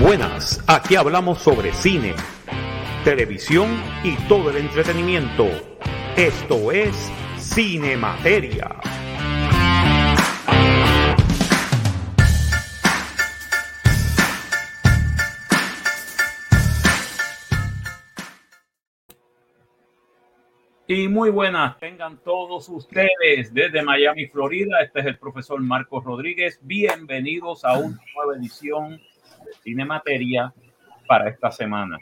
Buenas, aquí hablamos sobre cine, televisión y todo el entretenimiento. Esto es Cine Materia. Y muy buenas, tengan todos ustedes desde Miami, Florida. Este es el profesor Marcos Rodríguez. Bienvenidos a una nueva edición Cine Materia para esta semana.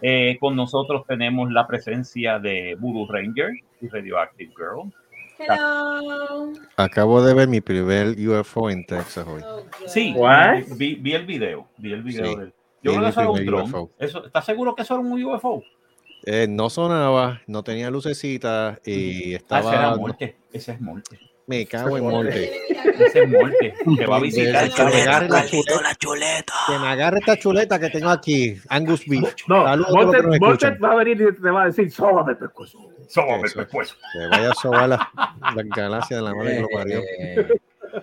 Eh, con nosotros tenemos la presencia de Voodoo Ranger y Radioactive Girl. Hello. Acabo de ver mi primer UFO en Texas hoy. Oh. Sí, vi, vi el video. Vi el video Sí. del- Yo creo que eso era un dron. UFO. Eso, ¿Estás seguro que eso era un UFO? Eh, no sonaba, no tenía lucecitas y Ah, ese era estaba. Morte. Ese es Morte. Me cago en Morte. Ese es Morte. Te va a visitar. Que me agarre la chuleta. Que me agarre esta chuleta que tengo aquí, Angus Beach. No, escuchan. va a venir y te va a decir, sóbame el pescuezo. Sóbame, Eso. pescuezo. Que vaya a sobar la, la galaxia de la madre que lo parió.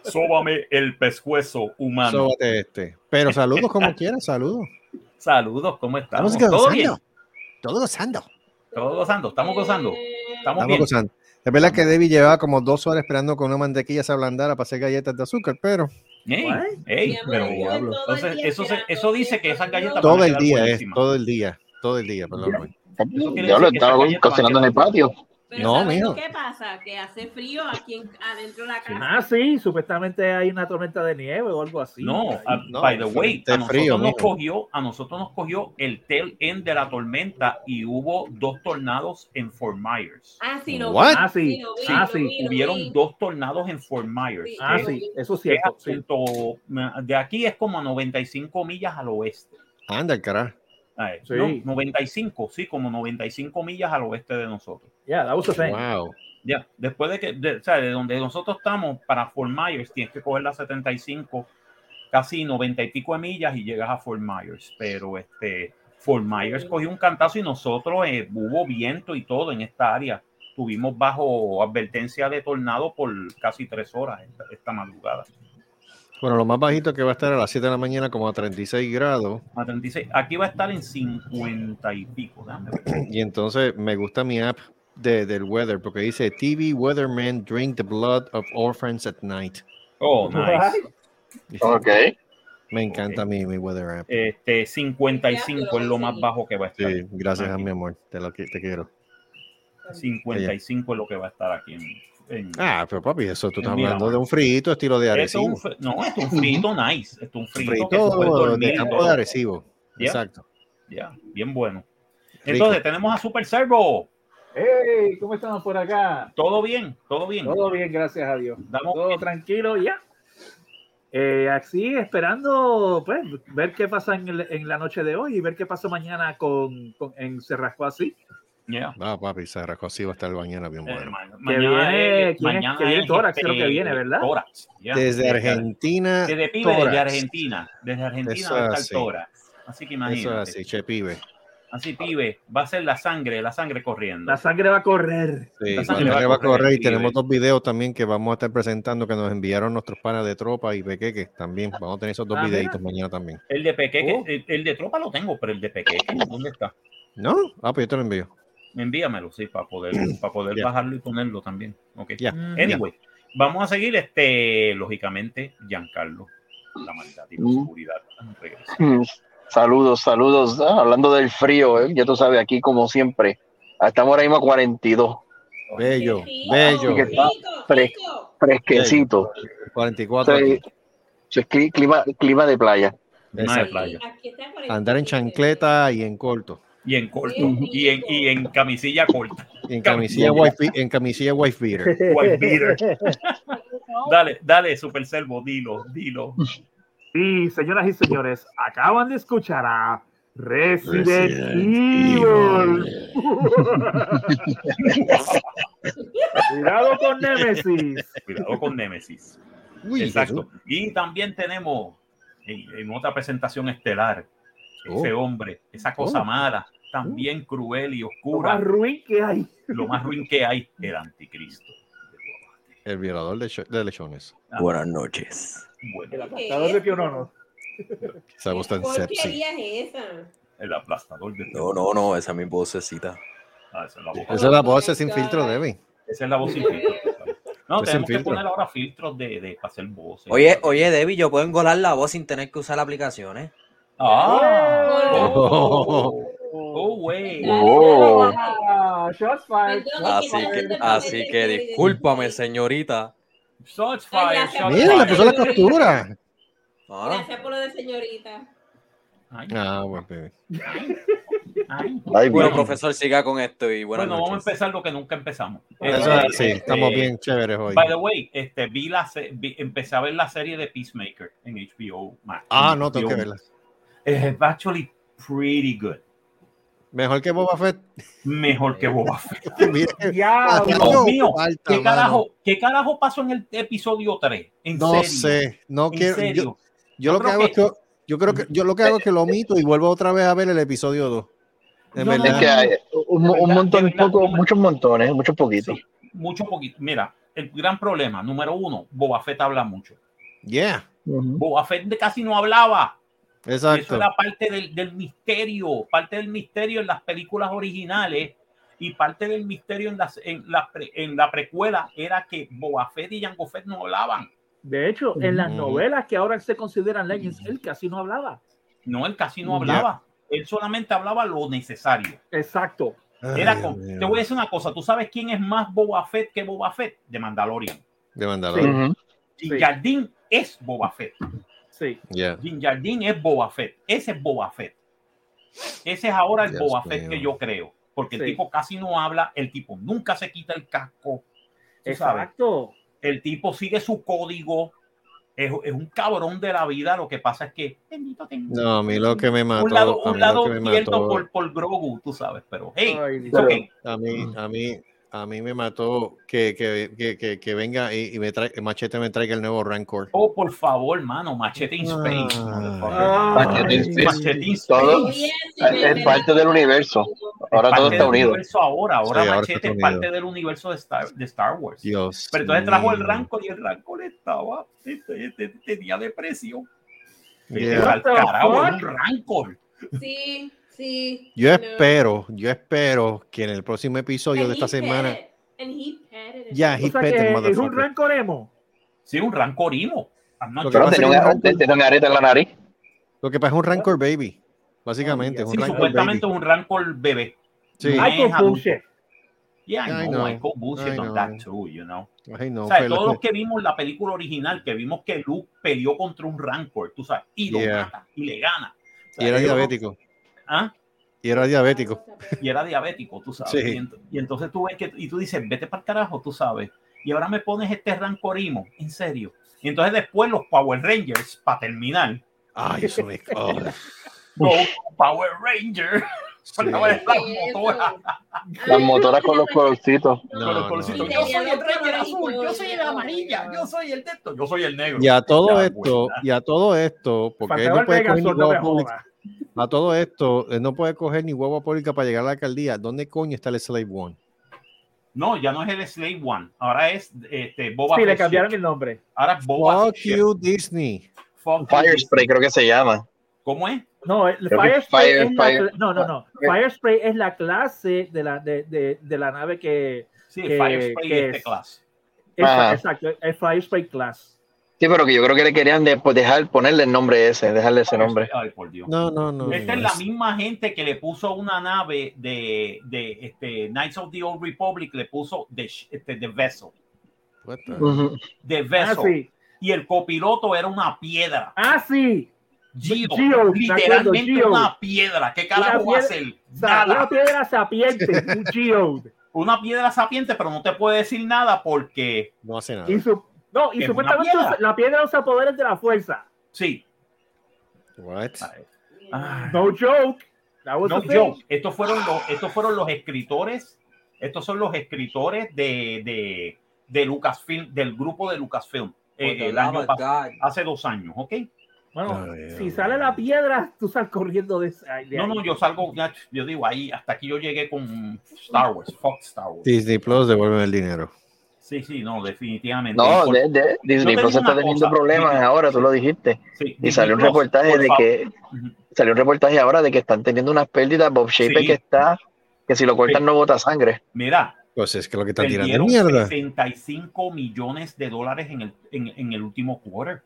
Sóbame el pescuezo humano. Sóbate este. Pero saludos como quieras, saludos. Saludos, ¿cómo estamos? Estamos ¿Todo bien? gozando. Todo gozando. ¿Todos gozando? ¿Estamos gozando? Eh, ¿Estamos Estamos bien? gozando. Es verdad que Debbie llevaba como dos horas esperando que una mantequilla se ablandara para hacer galletas de azúcar, pero Ey, ey, pero diablo. entonces eso, se- eso dice que esas galletas no- todo el día es, todo el día, todo el día, perdón. Eso quiere Yo lo decir que estaba cocinando en el patio. Pero No, ¿sabes mijo. que pasa? Que hace frío aquí en- adentro de la casa. Ah, sí, supuestamente hay una tormenta de nieve o algo así. No, Ahí. a- No, by the way, a nosotros, frío, nos cogió, a nosotros nos cogió el tail end de la tormenta y hubo dos tornados en Fort Myers. Ah, sí, lo What? vi. Ah, sí. lo vi, Ah, lo sí. vi, lo Hubieron dos tornados en Fort Myers. Sí. Ah, sí, eso es cierto. sí. de aquí es como a 95 millas al oeste. Anda, carajo. Ah, Sí. no, 95, sí, como 95 millas al oeste de nosotros. Yeah, that was the thing. Wow. Ya, después de que, de, o sea, de donde nosotros estamos para Fort Myers, tienes que coger la 75, casi 90 y pico de millas y llegas a Fort Myers. Pero este, Fort Myers cogió un cantazo y nosotros eh, hubo viento y todo en esta área. Tuvimos bajo advertencia de tornado por casi tres horas esta, esta madrugada. Bueno, lo más bajito que va a estar a las 7 de la mañana como a 36 grados. A 36. Aquí va a estar en 50 y pico. déjame ver. Y entonces me gusta mi app de, del weather porque dice TV Weatherman drink the blood of orphans at night. Oh, nice. Ok. Me encanta Ok. mi, mi weather app. Este, 55 es lo más bajo que va a estar. Sí, gracias a mi amor. Te, lo, te quiero. 55 es lo que va a estar aquí en. en- Ah, pero papi, eso tú estás Mira, hablando de un frito estilo de Esto es Arecibo. un fri- no, esto es un frito nice. Esto es un frito, dormir de campo todo. de Arecibo. Exacto. Ya, bien bueno. Rico. Entonces, tenemos a Super Servo. Hey, ¿cómo estamos por acá? Todo bien, todo bien. Todo bien, gracias a Dios. Damos- Todo tranquilo, ya. Eh, así esperando, pues, ver qué pasa en, el- en la noche de hoy y ver qué pasa mañana con, con- en Cerrasco así. Ya. Va, papi, se arrancó así, va a estar mañana bien Eh, bueno. ma- viene- mañana es- ¿quién es? mañana Que viene Tórax, creo que viene, ¿verdad? Tórax, ya. Desde Argentina. Desde pibe, desde. Argentina. Desde Argentina Eso va a estar así. Tórax. Así que Eso imagínate. es así, che pibe. Así, pibe, va a ser la sangre, la sangre corriendo. La sangre va a correr. Sí, La la sangre va va a correr y tenemos dos videos también que vamos a estar presentando que nos enviaron nuestros panas de tropa y pequeques también. Vamos a tener esos dos Ah, mira. videitos mañana también. El de Pequeque, Oh. el, el de tropa lo tengo, pero el de Pequeque, ¿dónde está? ¿No? Ah, pues yo te lo envío. Envíamelo, sí, para poder, para poder bajarlo y ponerlo también. Ok. Ya. Mm, Anyway, vamos a seguir, este, lógicamente, Giancarlo, la maldad y la Mm. oscuridad. Mm, Saludos, saludos. Ah, hablando del frío, ¿eh? ya tú sabes, aquí como siempre. Estamos ahora mismo a 42. Bello, bello. Que está. Fresquecito. 44 Sí. aquí. Eso es cli- clima, clima de playa. Clima de playa. Aquí está por Andar en chancleta y en corto. Y en corto, y en, y en camisilla corta. Y en camisilla wife, be- en camisilla wife beater. White beater. Dale, dale, Super Servo, dilo, dilo. Sí, señoras y señores, acaban de escuchar a Resident, Resident Evil. Cuidado con Nemesis. Cuidado con Nemesis. Uy, Exacto. Y también tenemos en, en otra presentación estelar, ese Oh. hombre, esa cosa Oh. mala, también cruel y Lo oscura, más ruin que hay. lo más ruin que hay, el anticristo. El violador de, cho- de lechones. Ah, Buenas noches. bueno. El apostador de Pionono. Esa voz tan ¿Qué sepsi. porquería es esa? El aplastador de No, no, no, esa es mi vocecita. Ah, esa es la voz. Esa es la voz Oh sin filtro, Debbie. Esa es la voz sin filtro. No, tenemos que filtro. poner ahora filtros de, de para hacer voces. Oye, oye, Debbie, yo puedo engolar la voz sin tener que usar la aplicación, ¿eh? Ah, Oh. oh, oh, güey. Oh. Ah, shots fired. Perdón, Así que, así que discúlpame, señorita. Shots fired, shots Mira, le puso la costura. No. Gracias por lo de señorita. Ay, Ah, bueno, baby. ay. Ay, Bueno, bien. profesor, siga con esto y buenas Bueno, vamos a noches. empezar lo que nunca empezamos. Eso Eh, es así, eh, estamos eh, bien chéveres hoy. By the way, este, vi la vi- empecé a ver la serie de Peacemaker en HBO Max. Ah, no, tengo HBO. que verla. Es actually pretty good. Mejor que Boba Fett. Mejor que Boba Fett. Ya, Dios mío, falta, ¿Qué carajo, ¿Qué carajo pasó en el episodio 3? ¿En No serio? sé, no ¿En quiero. serio? Yo, yo lo que creo hago que- es que yo creo que yo lo que hago es que lo omito y vuelvo otra vez a ver el episodio 2. En Yo no- Es verdad. que hay un, De un verdad, montón, verdad, poco, me- muchos montones, muchos poquitos. Sí, mucho poquito. Mira, el gran problema, número uno, Boba Fett habla mucho. Yeah, Ujú. Boba Fett de casi no hablaba. Y Eso exacto. era parte del, del misterio, parte del misterio en las películas originales y parte del misterio en, las, en, la, pre- en la precuela era que Boba Fett y Jango Fett no hablaban. De hecho, en las novelas que ahora se consideran Legends, él casi no hablaba. No, él casi no hablaba. Él solamente hablaba lo necesario. Exacto. Era Ay, con- te voy a decir una cosa, ¿tú sabes quién es más Boba Fett que Boba Fett? De Mandalorian. De Mandalorian. Ujú. Jin Sí. Jardín es Boba Fett. Sí. Yeah. Jin Jardín es Boba Fett. Ese es Boba Fett. Ese es ahora el Dios Boba Fett mío. que yo creo. Porque el tipo casi no habla, el tipo nunca se quita el casco. sabes. Exacto. El tipo sigue su código. Es, es un cabrón de la vida. Lo que pasa es que. bendito. No, a mí lo que me mató, un lado, un lado lo que me cierto mató, por, por Grogu, tú sabes. Pero hey, Ay, okay. a mí, a mí, a mí me mató que, que, que, que, que venga y, y me trae, Machete me traiga el nuevo Rancor. Oh, por favor, mano. Machete in Space. Ah. Machete in Space. Machete in Todo- Space. Me- Es parte del universo. Ahora todo está unido. universo ahora, ahora Sí, ahora Machete es unido. parte del universo de Star, de Star Wars. Dios. Pero entonces trajo el. Rancor y el Rancor estaba, tenía depresión. Yeah. Al carajo, un Rancor. Sí, sí. Yo no. espero, yo espero que en el próximo episodio And de esta semana. Ya, O he sea es un rancoremo. Sí, un Rancorino. I'm not Lo que tenía un, un en la nariz. Lo que pasa es un Rancor Baby. Básicamente, es un Sí, Rancor supuestamente Baby. un Rancor bebé. Sí. Adulto. bullshit. Yeah, I know, know, I bullshit I on know. that too, you know. No, o sea, todos lo- los que vimos la película original, que vimos que Luke peleó contra un Rancor, tú sabes, y lo Yeah. mata, y le gana. O sea, Y era diabético. ¿Ah? Y era diabético. y era diabético, tú sabes. Sí. Y, ent- y entonces tú ves que, y tú dices, vete para el carajo, tú sabes. Y ahora me pones este rancorimo, en serio. Y entonces después los Power Rangers, para terminar, Ay, eso me. oh, Go Power Ranger. sí. Las motoras, Las motoras con los colorcitos. No, con los no, colorcitos. no. Yo soy el Ranger azul, yo soy el amarilla, yo soy el de esto, yo soy el negro. Y a todo Ya, esto, buena. y a todo esto, porque él no puede coger a todo esto, él no puede coger ni huevo pública para llegar a la alcaldía. ¿Dónde coño está el Slave One? No, ya no es el Slave One, ahora es este, Boba Sí, le cambiaron Ship. el nombre. Ahora es Boba Fuck Fett you, Disney. Fuck you, Fire Spray creo que se llama. ¿Cómo es? No, el Creo que Fire Spray Fire- es la Fire- cla- no, no, no. Fire Spray es la clase de la, de, de, de la nave que Sí, Que- Fire Spray que de este es- Ajá. exacto, es Fire Spray Class. Sí, pero que yo creo que le querían de- pues, dejar ponerle el nombre ese, dejarle ese nombre. Ay, por Dios. No, no, no. Esta no, es la misma gente que le puso una nave de, de este, Knights of the Old Republic, le puso The, Sh- este, the Vessel. The- Ujú. The Ah, Vessel. sí. Y el copiloto era una piedra. Ah, sí. Gio, Gio, me literalmente Gio. una piedra. ¿Qué carajo Una va a piedra- hacer? Nada. una piedra sapiente, un. Una piedra sapiente, pero no te puede decir nada porque No hace nada. Y su- no, y Es supuestamente la piedra usa poderes de la fuerza. sí. What? Ah. No joke. That was No, yo, estos fueron los, estos fueron los escritores, estos son los escritores de, de, de Lucasfilm, del grupo de Lucasfilm, eh, el año pasado, hace dos años, ¿ok? Bueno, si sale la piedra, tú sales corriendo de, esa- de No, ahí. no, yo salgo, ya, yo digo ahí, hasta aquí yo llegué con Star Wars, Fox Star Wars. Disney Plus, devuelven el dinero. Sí, sí, no, definitivamente. No, Por- de, de- Disney Plus está teniendo cosa, problemas Disney- ahora, tú lo dijiste. sí, Y salió un reportaje por de que salió un reportaje ahora de que están teniendo unas pérdidas. Bob Shaper Sí. que está, que si lo cortan Sí. no bota sangre. Mira, Pues es que lo que están tirando es mierda. 65 millones de dólares en el, en, en el último quarter.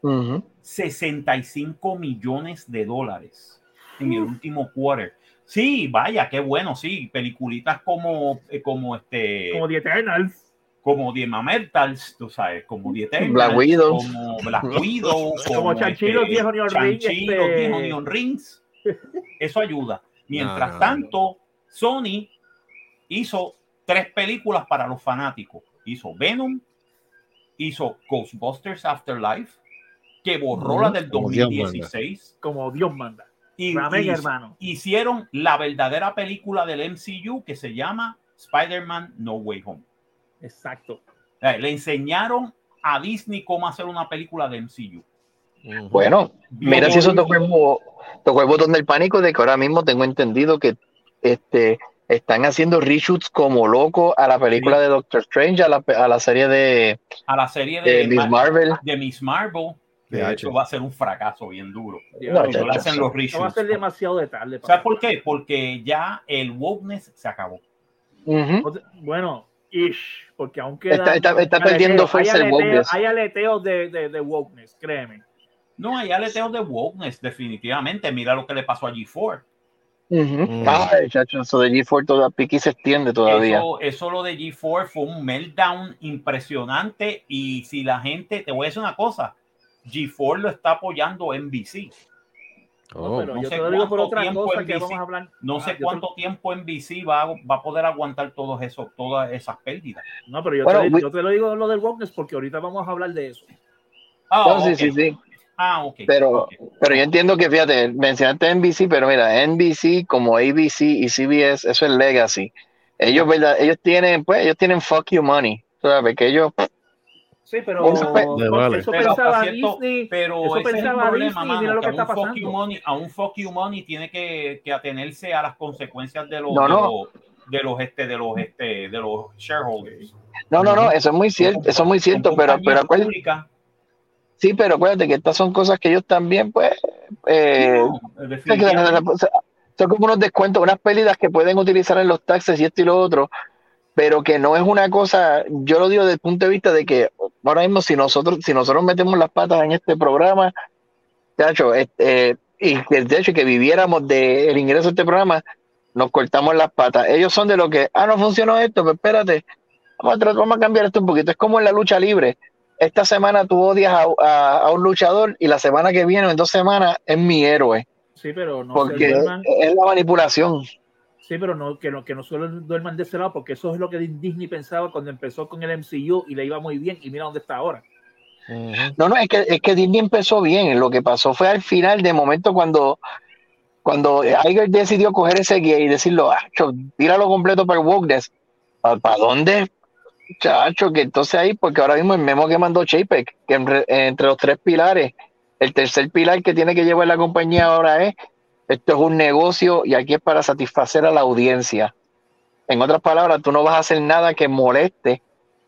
Ujú. 65 millones de dólares en el último quarter. Sí, vaya, qué bueno, sí. Peliculitas como, eh, como este, Como The Eternals. Como The Mamertals, tú sabes, como Widow. como Black Widow, Como Chanchi, los 10 Onion este- 10 Onion Rings. Eso ayuda. Mientras No, no, tanto, Sony hizo tres películas para los fanáticos. Hizo Venom, hizo Ghostbusters Afterlife, que borró la del Como Dios manda. 2016. Como Dios manda. Y hermano. hicieron la verdadera película del MCU que se llama Spider-Man No Way Home. Exacto. Le enseñaron a Disney cómo hacer una película de MCU. Bueno, mira si eso tocó el, bo- tocó el botón del pánico de que ahora mismo tengo entendido que este están haciendo reshoots como loco a la película Sí. de Doctor Strange, a la, a la serie de, a la serie de, de Miss Ma- Marvel. de Miss Marvel. que De eso H. va a ser un fracaso bien duro. No, no hacen los no va a ser demasiado de tarde. ¿Sabes por qué? Porque ya el wokeness se acabó. Bueno, ish, porque aunque Está- está- está perdiendo fuerza el wokeness. Hay aleteos de, de, de wokeness, créeme. No, hay aleteos de wokeness, definitivamente. Mira lo que le pasó a G4. Ujú. Mm. Ay, chacho, eso de G4 toda piqui se extiende todavía. Eso, eso lo de G4 fue un meltdown impresionante. Y si la gente, te voy a decir una cosa, G4 lo está apoyando NBC. Oh. pero no yo sé te lo digo por cuánto otra tiempo cosa en que vamos a hablar. No Ah, sé te- cuánto tiempo NBC va, a- va a poder aguantar todos esos, todas esas pérdidas. No, pero yo, Bueno, te, we- yo te lo digo lo del wokeness porque ahorita vamos a hablar de eso. Ah, No, sí, ok. sí, sí. Ah, ok. Pero- ok. Pero yo entiendo que, fíjate, mencionaste NBC, pero mira, NBC como ABC y CBS, eso es legacy. Ellos, ¿verdad? Ellos tienen, pues, ellos tienen fuck you money. ¿Sabes? Que ellos, Sí, pero Eso vale. eso Pero pensaba Disney. Pero eso ese es el pensaba problema, Disney, mano, mira lo que que está a un fuck you money, a un fuck you money tiene que, que atenerse a las consecuencias de los, No, de no. los, de los, este, de los, este, de los shareholders. no, no, no, eso es muy cierto, eso es muy cierto, pero, pero acuérdate, sí, pero acuérdate que estas son cosas que ellos también, pues, eh, no, son como unos descuentos, unas pérdidas que pueden utilizar en los taxes y esto y lo otro, pero que no es una cosa, yo lo digo desde el punto de vista de que ahora mismo si nosotros, si nosotros metemos las patas en este programa, chacho, este, y que de hecho que viviéramos del ingreso de este programa, nos cortamos las patas. Ellos son de lo que, ah, no funcionó esto, pues espérate, vamos a, tratar- vamos a cambiar esto un poquito. Es como en la lucha libre. Esta semana tú odias a, a- a un luchador y la semana que viene, o en dos semanas, es mi héroe. Sí, pero no Porque duerman. es la manipulación. Sí, pero no, que no, que no solo duerman de ese lado, porque eso es lo que Disney pensaba cuando empezó con el MCU y le iba muy bien, y mira dónde está ahora. No, no, es que, es que Disney empezó bien. Lo que pasó fue al final, de momento, cuando, cuando Iger decidió coger ese guía y decirlo, ah, cho, tíralo completo para el wokeness. ¿Para dónde? Chacho, que entonces ahí, porque ahora mismo el memo que mandó Chapek, que entre, entre los tres pilares, el tercer pilar que tiene que llevar la compañía ahora es, esto es un negocio y aquí es para satisfacer a la audiencia. En otras palabras, tú no vas a hacer nada que moleste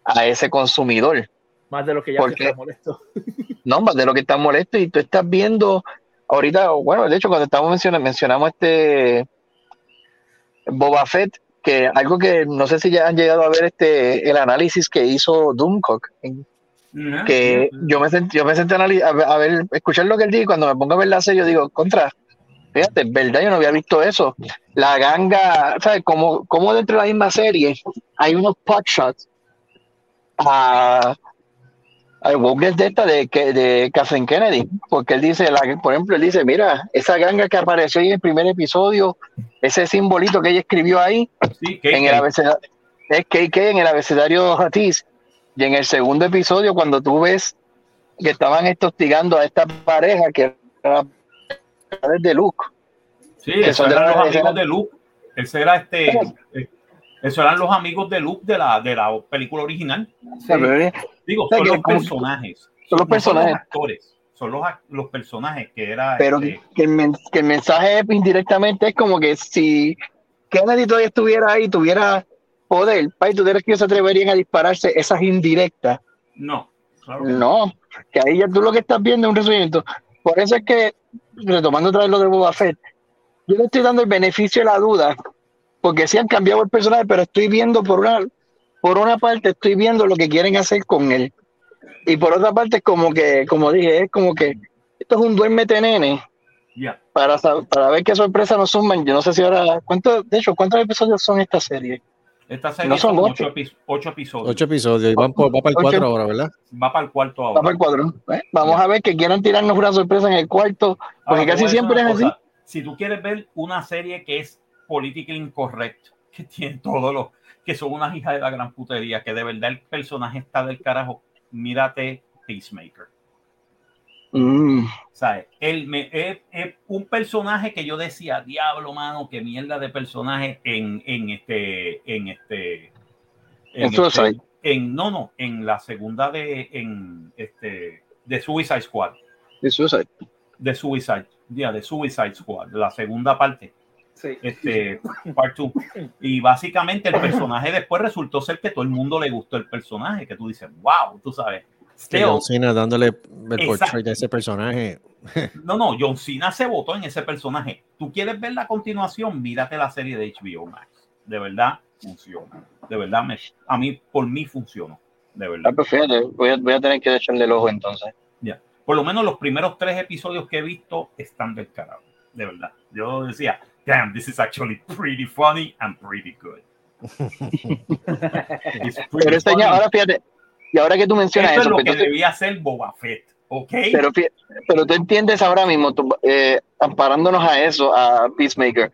a ese consumidor. Más de lo que ya ¿Por se qué? está molesto. No, más de lo que está molesto y tú estás viendo ahorita, bueno, de hecho cuando estamos mencionando, mencionamos este Boba Fett, que algo que no sé si ya han llegado a ver este el análisis que hizo Doomcock, que yo me senté, yo me senté a, anali- a ver- a ver, escuchar lo que él dijo y cuando me pongo a ver la serie yo digo, contra, fíjate, es verdad, yo no había visto eso. La ganga, ¿sabes? Como, como dentro de la misma serie hay unos pot shots a al wokeness de esta de, de Kathleen Kennedy, porque él dice, la- por ejemplo, él dice, mira, esa ganga que apareció ahí en el primer episodio, ese simbolito que ella escribió ahí Sí, en el abecedario, es KK en el abecedario y en el segundo episodio, cuando tú ves que estaban hostigando a esta pareja que era de Luke, Sí, son de eran los amigos de Luke. Ese era este. eh, Esos eran los amigos de Luke de la, de la película original. Digo, son los personajes. son los no personajes. actores. Son los, los personajes que era. pero este, que el, men- que el mensaje indirectamente es como que si Kennedy todavía estuviera ahí, tuviera poder, Pai, ¿tú crees que ellos se atreverían a dispararse esas indirectas? No, claro no. Que ahí ya tú lo que estás viendo es un resurgimiento. Por eso es que, retomando otra vez lo de Boba Fett, yo le estoy dando el beneficio de la duda, porque sí han cambiado el personaje, pero estoy viendo por una, por una parte, estoy viendo lo que quieren hacer con él. Y por otra parte, es como que, como dije, es como que esto es un duérmete nene Ya. para, para ver qué sorpresa nos suman. Yo no sé si ahora, ¿cuánto, de hecho, ¿cuántos episodios son esta serie? Esta serie No son son ocho. ocho, epi- ocho episodios. Ocho episodios y van por, va para el Ocho. 4 ahora, ¿verdad? Va para el cuarto Va ahora. para el cuadro. ¿eh? Vamos a ver que quieran tirarnos una sorpresa en el cuarto, porque Ahora, te casi siempre es así. Si tú quieres ver una serie que es política incorrecta, que tiene todos los, que son unas hijas de la gran putería, que de verdad el personaje está del carajo, mírate Peacemaker. Mm. ¿Sabes? Él me, es, es un personaje que yo decía, diablo, mano, qué mierda de personaje en, en este, en este, En este- Suicide. en, no, no, en la segunda de, en este, de Suicide Squad, de Suicide. de Suicide, ya, de Suicide Squad, la segunda parte, Sí. este, part two. Y básicamente el personaje después resultó ser que todo el mundo le gustó el personaje, que tú dices, wow, tú sabes. Still, John Cena dándole el portrait de ese personaje. No, no, John Cena se votó en ese personaje. ¿Tú quieres ver la continuación? Mírate la serie de HBO Max. De verdad funciona. De verdad, me, a mí, por mí funcionó. De Ah, verdad. pues fíjate, voy a, voy a tener que echarle el ojo entonces. Por lo menos los primeros tres episodios que he visto están del carajo. De verdad. Yo decía, damn, this is actually pretty funny and pretty good. It's pretty Pero este funny. año, ahora fíjate, y ahora que tú mencionas Esto es eso, lo pues, que entonces- debía hacer Boba Fett. ¿Ok? pero, pero tú entiendes ahora mismo, tú, eh, amparándonos a eso, a Peacemaker,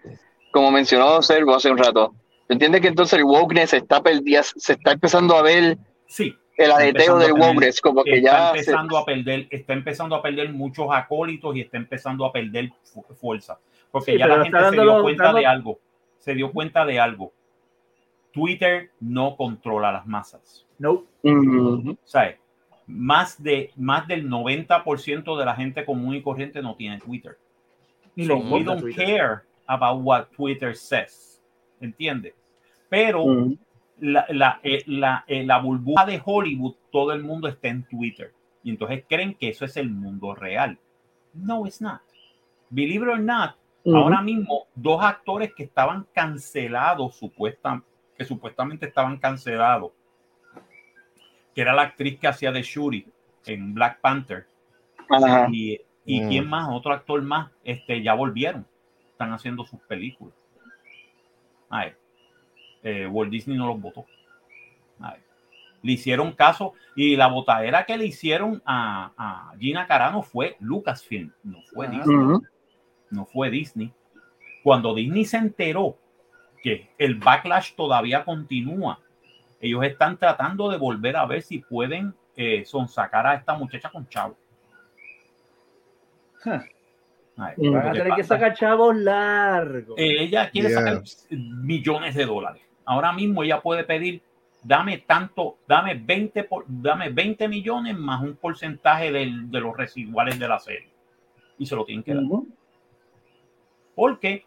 como mencionó Servo hace un rato, tú entiendes que entonces el wokeness se está, perdi- se está empezando a ver sí. el empezando del wokeness, como que está ya... se- empezando a perder, está empezando a perder muchos acólitos y está empezando a perder fu- fuerza. Porque Sí, ya la gente se dio cuenta dando- de algo. Se dio cuenta de algo. Twitter no controla las masas. No. ¿Sabes? Más, de, más del 90% de la gente común y corriente no tiene Twitter. Ni So we don't Twitter. care about what Twitter says. ¿Entiendes? Pero la, la, eh, la, eh, la burbuja de Hollywood, todo el mundo está en Twitter. Y entonces creen que eso es el mundo real. No, it's not. Believe it or not, ahora mismo dos actores que estaban cancelados, supuesta, que supuestamente estaban cancelados, que era la actriz que hacía de Shuri en Black Panther, Ajá. y, y Mm. quién más, otro actor más, este, ya volvieron, están haciendo sus películas. Ay, eh, Walt Disney no los votó. Le hicieron caso y la botadera que le hicieron a, a Gina Carano fue Lucasfilm, no fue Ajá. Disney no fue Disney. Cuando Disney se enteró que el backlash todavía continúa, ellos están tratando de volver a ver si pueden eh, sonsacar a esta muchacha con chavo. Huh. Ay. Van a tener que sacar chavos largos. eh, ella quiere Yeah. sacar millones de dólares. Ahora mismo ella puede pedir, dame tanto, dame 20, por, dame 20 millones más un porcentaje del- de los residuales de la serie. Y se lo tienen que dar. Ujú. porque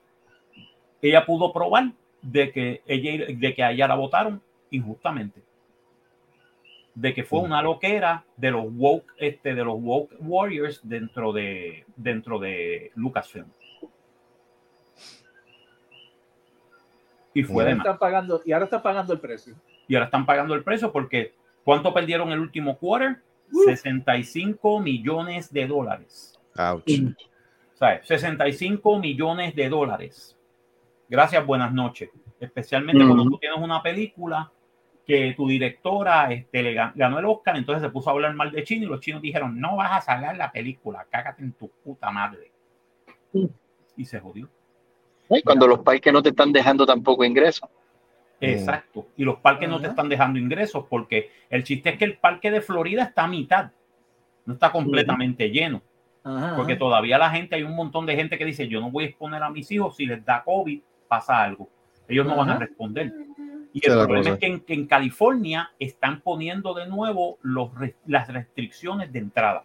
ella pudo probar de que ella de que a ella la votaron injustamente de que fue una loquera de los woke este de los woke warriors dentro de dentro de Lucasfilm y fue Y ahora de están pagando, y ahora están pagando el precio. y ahora están pagando el precio porque ¿cuánto perdieron el último quarter? 65 millones de dólares Ouch. ¿sabes? 65 millones de dólares. Gracias, buenas noches. Especialmente cuando tú tienes una película que tu directora este, le gan- ganó el Oscar, entonces se puso a hablar mal de Chino y los chinos dijeron, no vas a sacar la película, cágate en tu puta madre. Y se jodió. Y Cuando los parques no te están dejando tampoco ingresos. Exacto. Y los parques no te están dejando ingresos porque el chiste es que el parque de Florida está a mitad. No está completamente lleno. Porque todavía la gente, hay un montón de gente que dice, yo no voy a exponer a mis hijos, si les da COVID, pasa algo. Ellos no van a responder. Y el problema cosa. es que en, que en California están poniendo de nuevo los, las restricciones de entrada.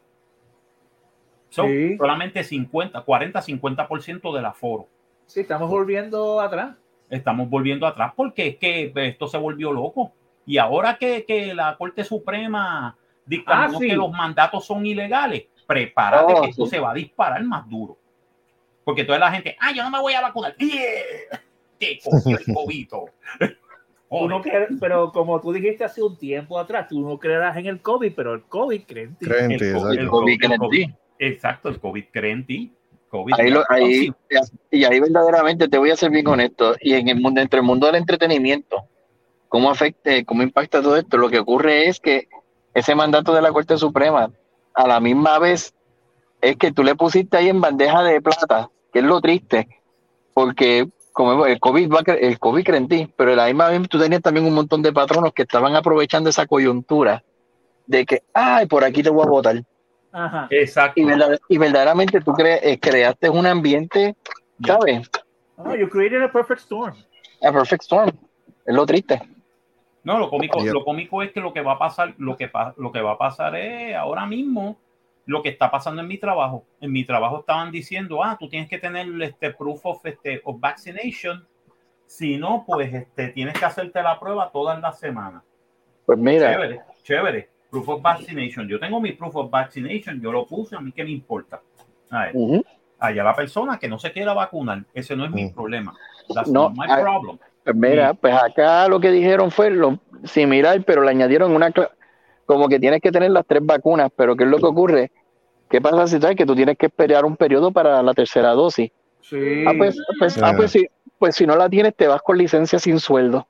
Son Sí. solamente 50, 40, 50% del aforo. Sí, estamos volviendo atrás. Estamos volviendo atrás porque es que esto se volvió loco. Y ahora que, que la Corte Suprema dictaminó Ah, sí. que los mandatos son ilegales, prepárate Oh, que esto se va a disparar más duro. Porque toda la gente, ah, yo no me voy a vacunar. ¡Yeah! Te cogió el cobito. Tú no creer- pero como tú dijiste hace un tiempo atrás, tú no creerás en el COVID, pero el COVID cree en ti. Creen en ti, El exacto. el COVID cree en COVID. ti. Exacto, el COVID cree en ti. COVID Ahí, lo- ahí, y ahí verdaderamente te voy a ser bien honesto. Y en el mundo, entre el mundo del entretenimiento, ¿cómo afecta, cómo impacta todo esto? Lo que ocurre es que ese mandato de la Corte Suprema, a la misma vez, es que tú le pusiste ahí en bandeja de plata, que es lo triste, porque como el COVID, va, el COVID cree en ti, pero a la misma vez tú tenías también un montón de patronos que estaban aprovechando esa coyuntura de que, ay, por aquí te voy a votar. Ajá. Exacto. Y, verdad- y verdaderamente tú cre- eh, creaste un ambiente, ¿sabes? Oh, you created a perfect storm. A perfect storm. Es lo triste. No, lo cómico, lo cómico es que lo que va a pasar, lo que, lo que va a pasar es ahora mismo lo que está pasando en mi trabajo. En mi trabajo estaban diciendo, ah, tú tienes que tener este proof of, este, of vaccination. Si no, pues este, tienes que hacerte la prueba todas las semanas. Pues mira, Chévere, chévere. Proof of vaccination. Yo tengo mi proof of vaccination, yo lo puse, a mí qué me importa. A ver, allá la persona que no se quiera vacunar, ese no es mi Mm. problema. That's No, not my I- problem. pues mira, pues acá lo que dijeron fue lo similar, pero le añadieron una como que tienes que tener las tres vacunas, pero ¿qué es lo que ocurre? ¿Qué pasa si sabes que tú tienes que esperar un periodo para la tercera dosis? Sí. Ah, pues, pues, ah, Ah. pues, si, pues si no la tienes, te vas con licencia sin sueldo.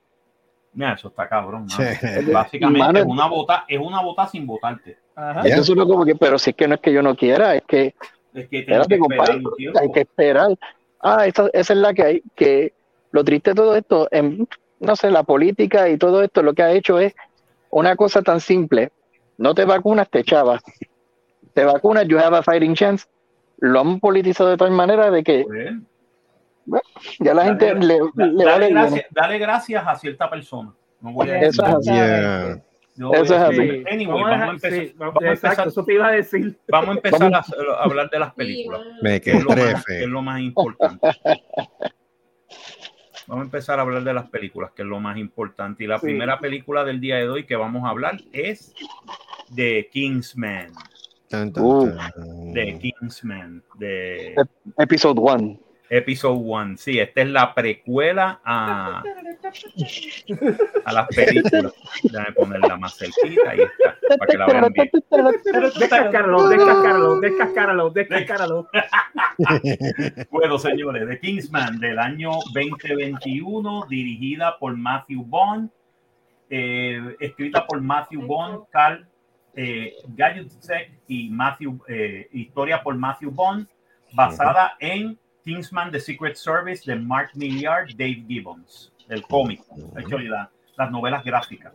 Mira, eso está cabrón. Sí. Básicamente Mano, es una bota, es una bota sin votarte. Ajá. Entonces uno como que, pero si es que no es que yo no quiera, es que Es que Espérate, que compadre, hay que esperar. Ah, esa, esa es la que hay. Que lo triste de todo esto, en, no sé, la política y todo esto, lo que ha hecho es una cosa tan simple. No te vacunas, te chavas. Te vacunas, you have a fighting chance. Lo han politizado de tal manera de que Pues, ya la Dale- gente le, da- le dale, vale gracias, dale gracias a cierta persona. No voy a Eso es así. Yeah. yo eso es así. Anyway, Vamos a vamos a dejar- empezar, sí, vamos- a exacto, empezar, eso te iba a decir. vamos a, empezar a, a hablar de las películas. Me que es, lo quedé más, que es lo más importante. Vamos a empezar a hablar de las películas, que es lo más importante. Y la Sí. primera película del día de hoy que vamos a hablar es de Kingsman. Tan, tan, Uh. tan. De Kingsman, de Episode 1. Episode 1. Sí, esta es la precuela a, a las películas. Déjame ponerla más cerquita. Ahí está, para que la vean bien. Descascáralo, descascáralo, descascáralo, descascáralo. Bueno, señores, The Kingsman del año 2021, dirigida por Matthew Bond, eh, escrita por Matthew Bond, Carl eh, y Matthew, eh, historia por Matthew Bond, basada en Kingsman The Secret Service de Mark Millar, Dave Gibbons, el cómic, la- las novelas gráficas.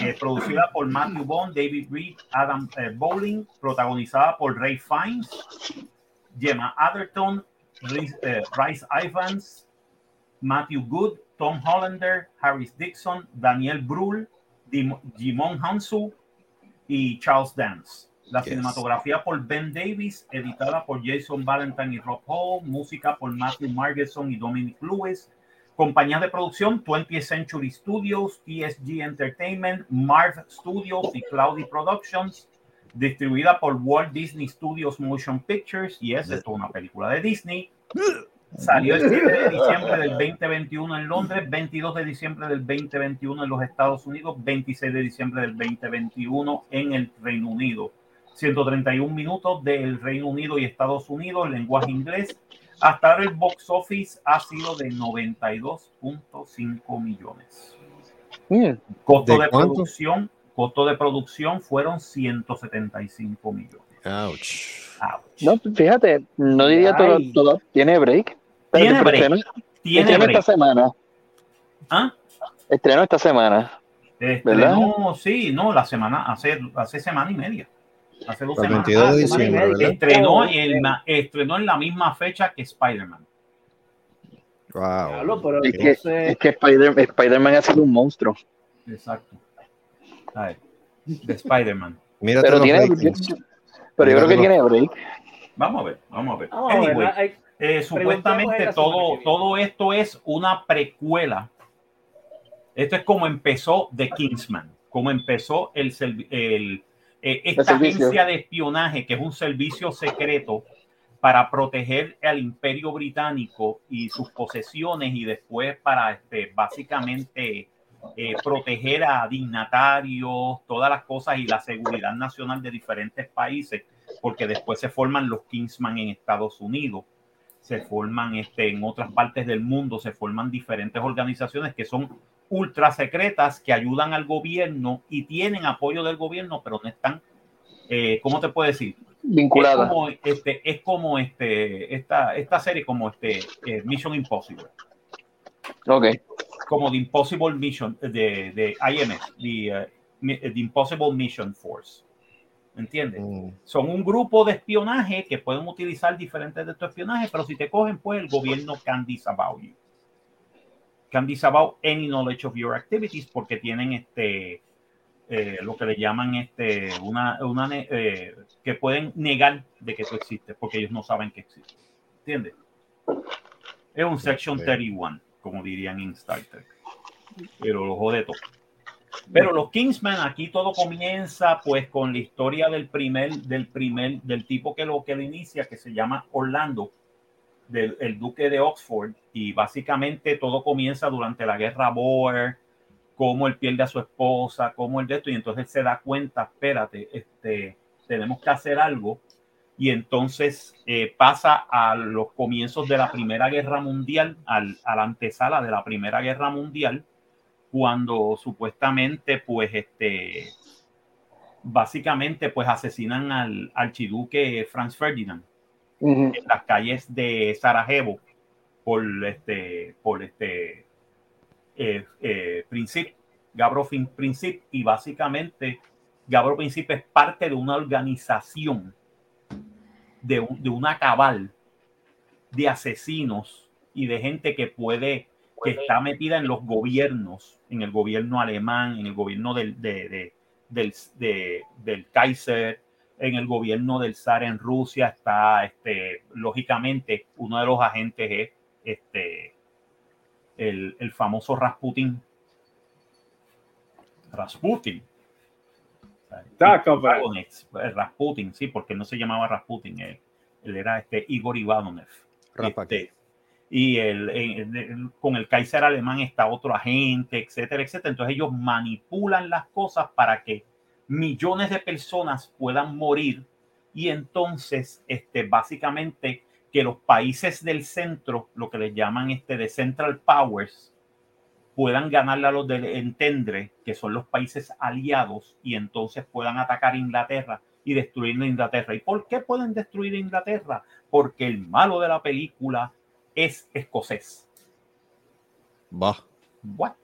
Eh, producida por Matthew Bond, David Reed, Adam eh, Bowling, protagonizada por Ray Fiennes, Gemma Atherton, Rhys- eh, Rice Ivans, Matthew Good, Tom Hollander, Harris Dixon, Daniel Brühl, Jimon Hansu y Charles Dance. La Yes. cinematografía por Ben Davis, editada por Jason Valentine y Rob Hall, música por Matthew Margeson y Dominic Lewis, compañías de producción 20th Century Studios, TSG Entertainment, Marv Studios y Cloudy Productions, distribuida por Walt Disney Studios Motion Pictures, y es de toda una película de Disney. Salió el 7 de diciembre del 2021 en Londres, 22 de diciembre del 2021 en los Estados Unidos, 26 de diciembre del 2021 en el Reino Unido. 131 minutos del Reino Unido y Estados Unidos, lenguaje inglés. Hasta ahora el box office ha sido de 92.5 millones. Costo ¿De producción, costo de producción fueron 175 millones. Ouch. Ouch. No, fíjate, no diría todo. Tiene break. Pero Tiene break. Estreno, Tiene estreno break. esta semana. ¿Ah? Estreno esta semana. Estrenó, sí, no, la semana, hace, hace semana y media. Hace dos semanas. 22 de Ah. Estrenó, en la, estrenó en la misma fecha que Spider-Man. Wow. pero Es que, es que Spider- Spider-Man ha sido un monstruo. Exacto. A ver, de Spider-Man. Pero tiene, ratings. pero yo creo que tiene break. Vamos a ver, vamos a ver. Vamos a ver, Anyway, hay- Eh, supuestamente todo, todo esto es una precuela. Esto es como empezó The Kingsman, como empezó el, el- eh, esta agencia de espionaje, que es un servicio secreto para proteger al imperio británico y sus posesiones y después para este, básicamente eh, proteger a dignatarios, todas las cosas y la seguridad nacional de diferentes países, porque después se forman los Kingsman en Estados Unidos se forman este, en otras partes del mundo, se forman diferentes organizaciones que son ultra secretas, que ayudan al gobierno y tienen apoyo del gobierno, pero no están, eh, ¿cómo te puedo decir? Es Vinculada. como, este, es como este, esta, esta serie, como este, eh, Mission Impossible, Ok. como The Impossible Mission de, de IMF, the, eh, Mi- the Impossible Mission Force. ¿Entiendes? Mm. son un grupo de espionaje que pueden utilizar diferentes de estos espionajes, pero si te cogen, pues el gobierno can disavow you. Can disavow any knowledge of your activities porque tienen este eh, lo que le llaman este una, una eh, que pueden negar de que tú existes porque ellos no saben que existes. ¿Entiendes? Es un Section Ok. 31, como dirían en Star Trek. Pero lo jode todo. Pero los Kingsman, aquí todo comienza pues con la historia del primer, del primer, del tipo que lo que lo inicia, que se llama Orlando, del el duque de Oxford, y básicamente todo comienza durante la guerra Boer, cómo él pierde a su esposa, cómo él de esto, y entonces se da cuenta, espérate, este, tenemos que hacer algo, y entonces eh, pasa a los comienzos de la Primera Guerra Mundial, al, a la antesala de la Primera Guerra Mundial, cuando supuestamente, pues, este, básicamente, pues, asesinan al archiduque Franz Ferdinand En las calles de Sarajevo por este, por este eh, eh, Princip, Gabro Princip, y básicamente Gabro Princip es parte de una organización, de, un- de una cabal de asesinos y de gente que puede, que está metida en los gobiernos, en el gobierno alemán, en el gobierno del, de- de- del, de- del Kaiser, en el gobierno del zar en Rusia está, este, lógicamente, uno de los agentes es este, el, el famoso Rasputin. Rasputin. Eh, Rasputin, sí, porque no se llamaba Rasputin, él, él era este Igor Ivanov. Este, y el, el- el- con el Kaiser alemán está otro agente, etcétera, etcétera. Entonces ellos manipulan las cosas para que millones de personas puedan morir y entonces este, básicamente que los países del centro, lo que les llaman este, de Central Powers, puedan ganarle a los de Entendre, que son los países aliados, y entonces puedan atacar Inglaterra y destruir Inglaterra. ¿Y por qué pueden destruir Inglaterra? Porque el malo de la película es escocés. Va. What?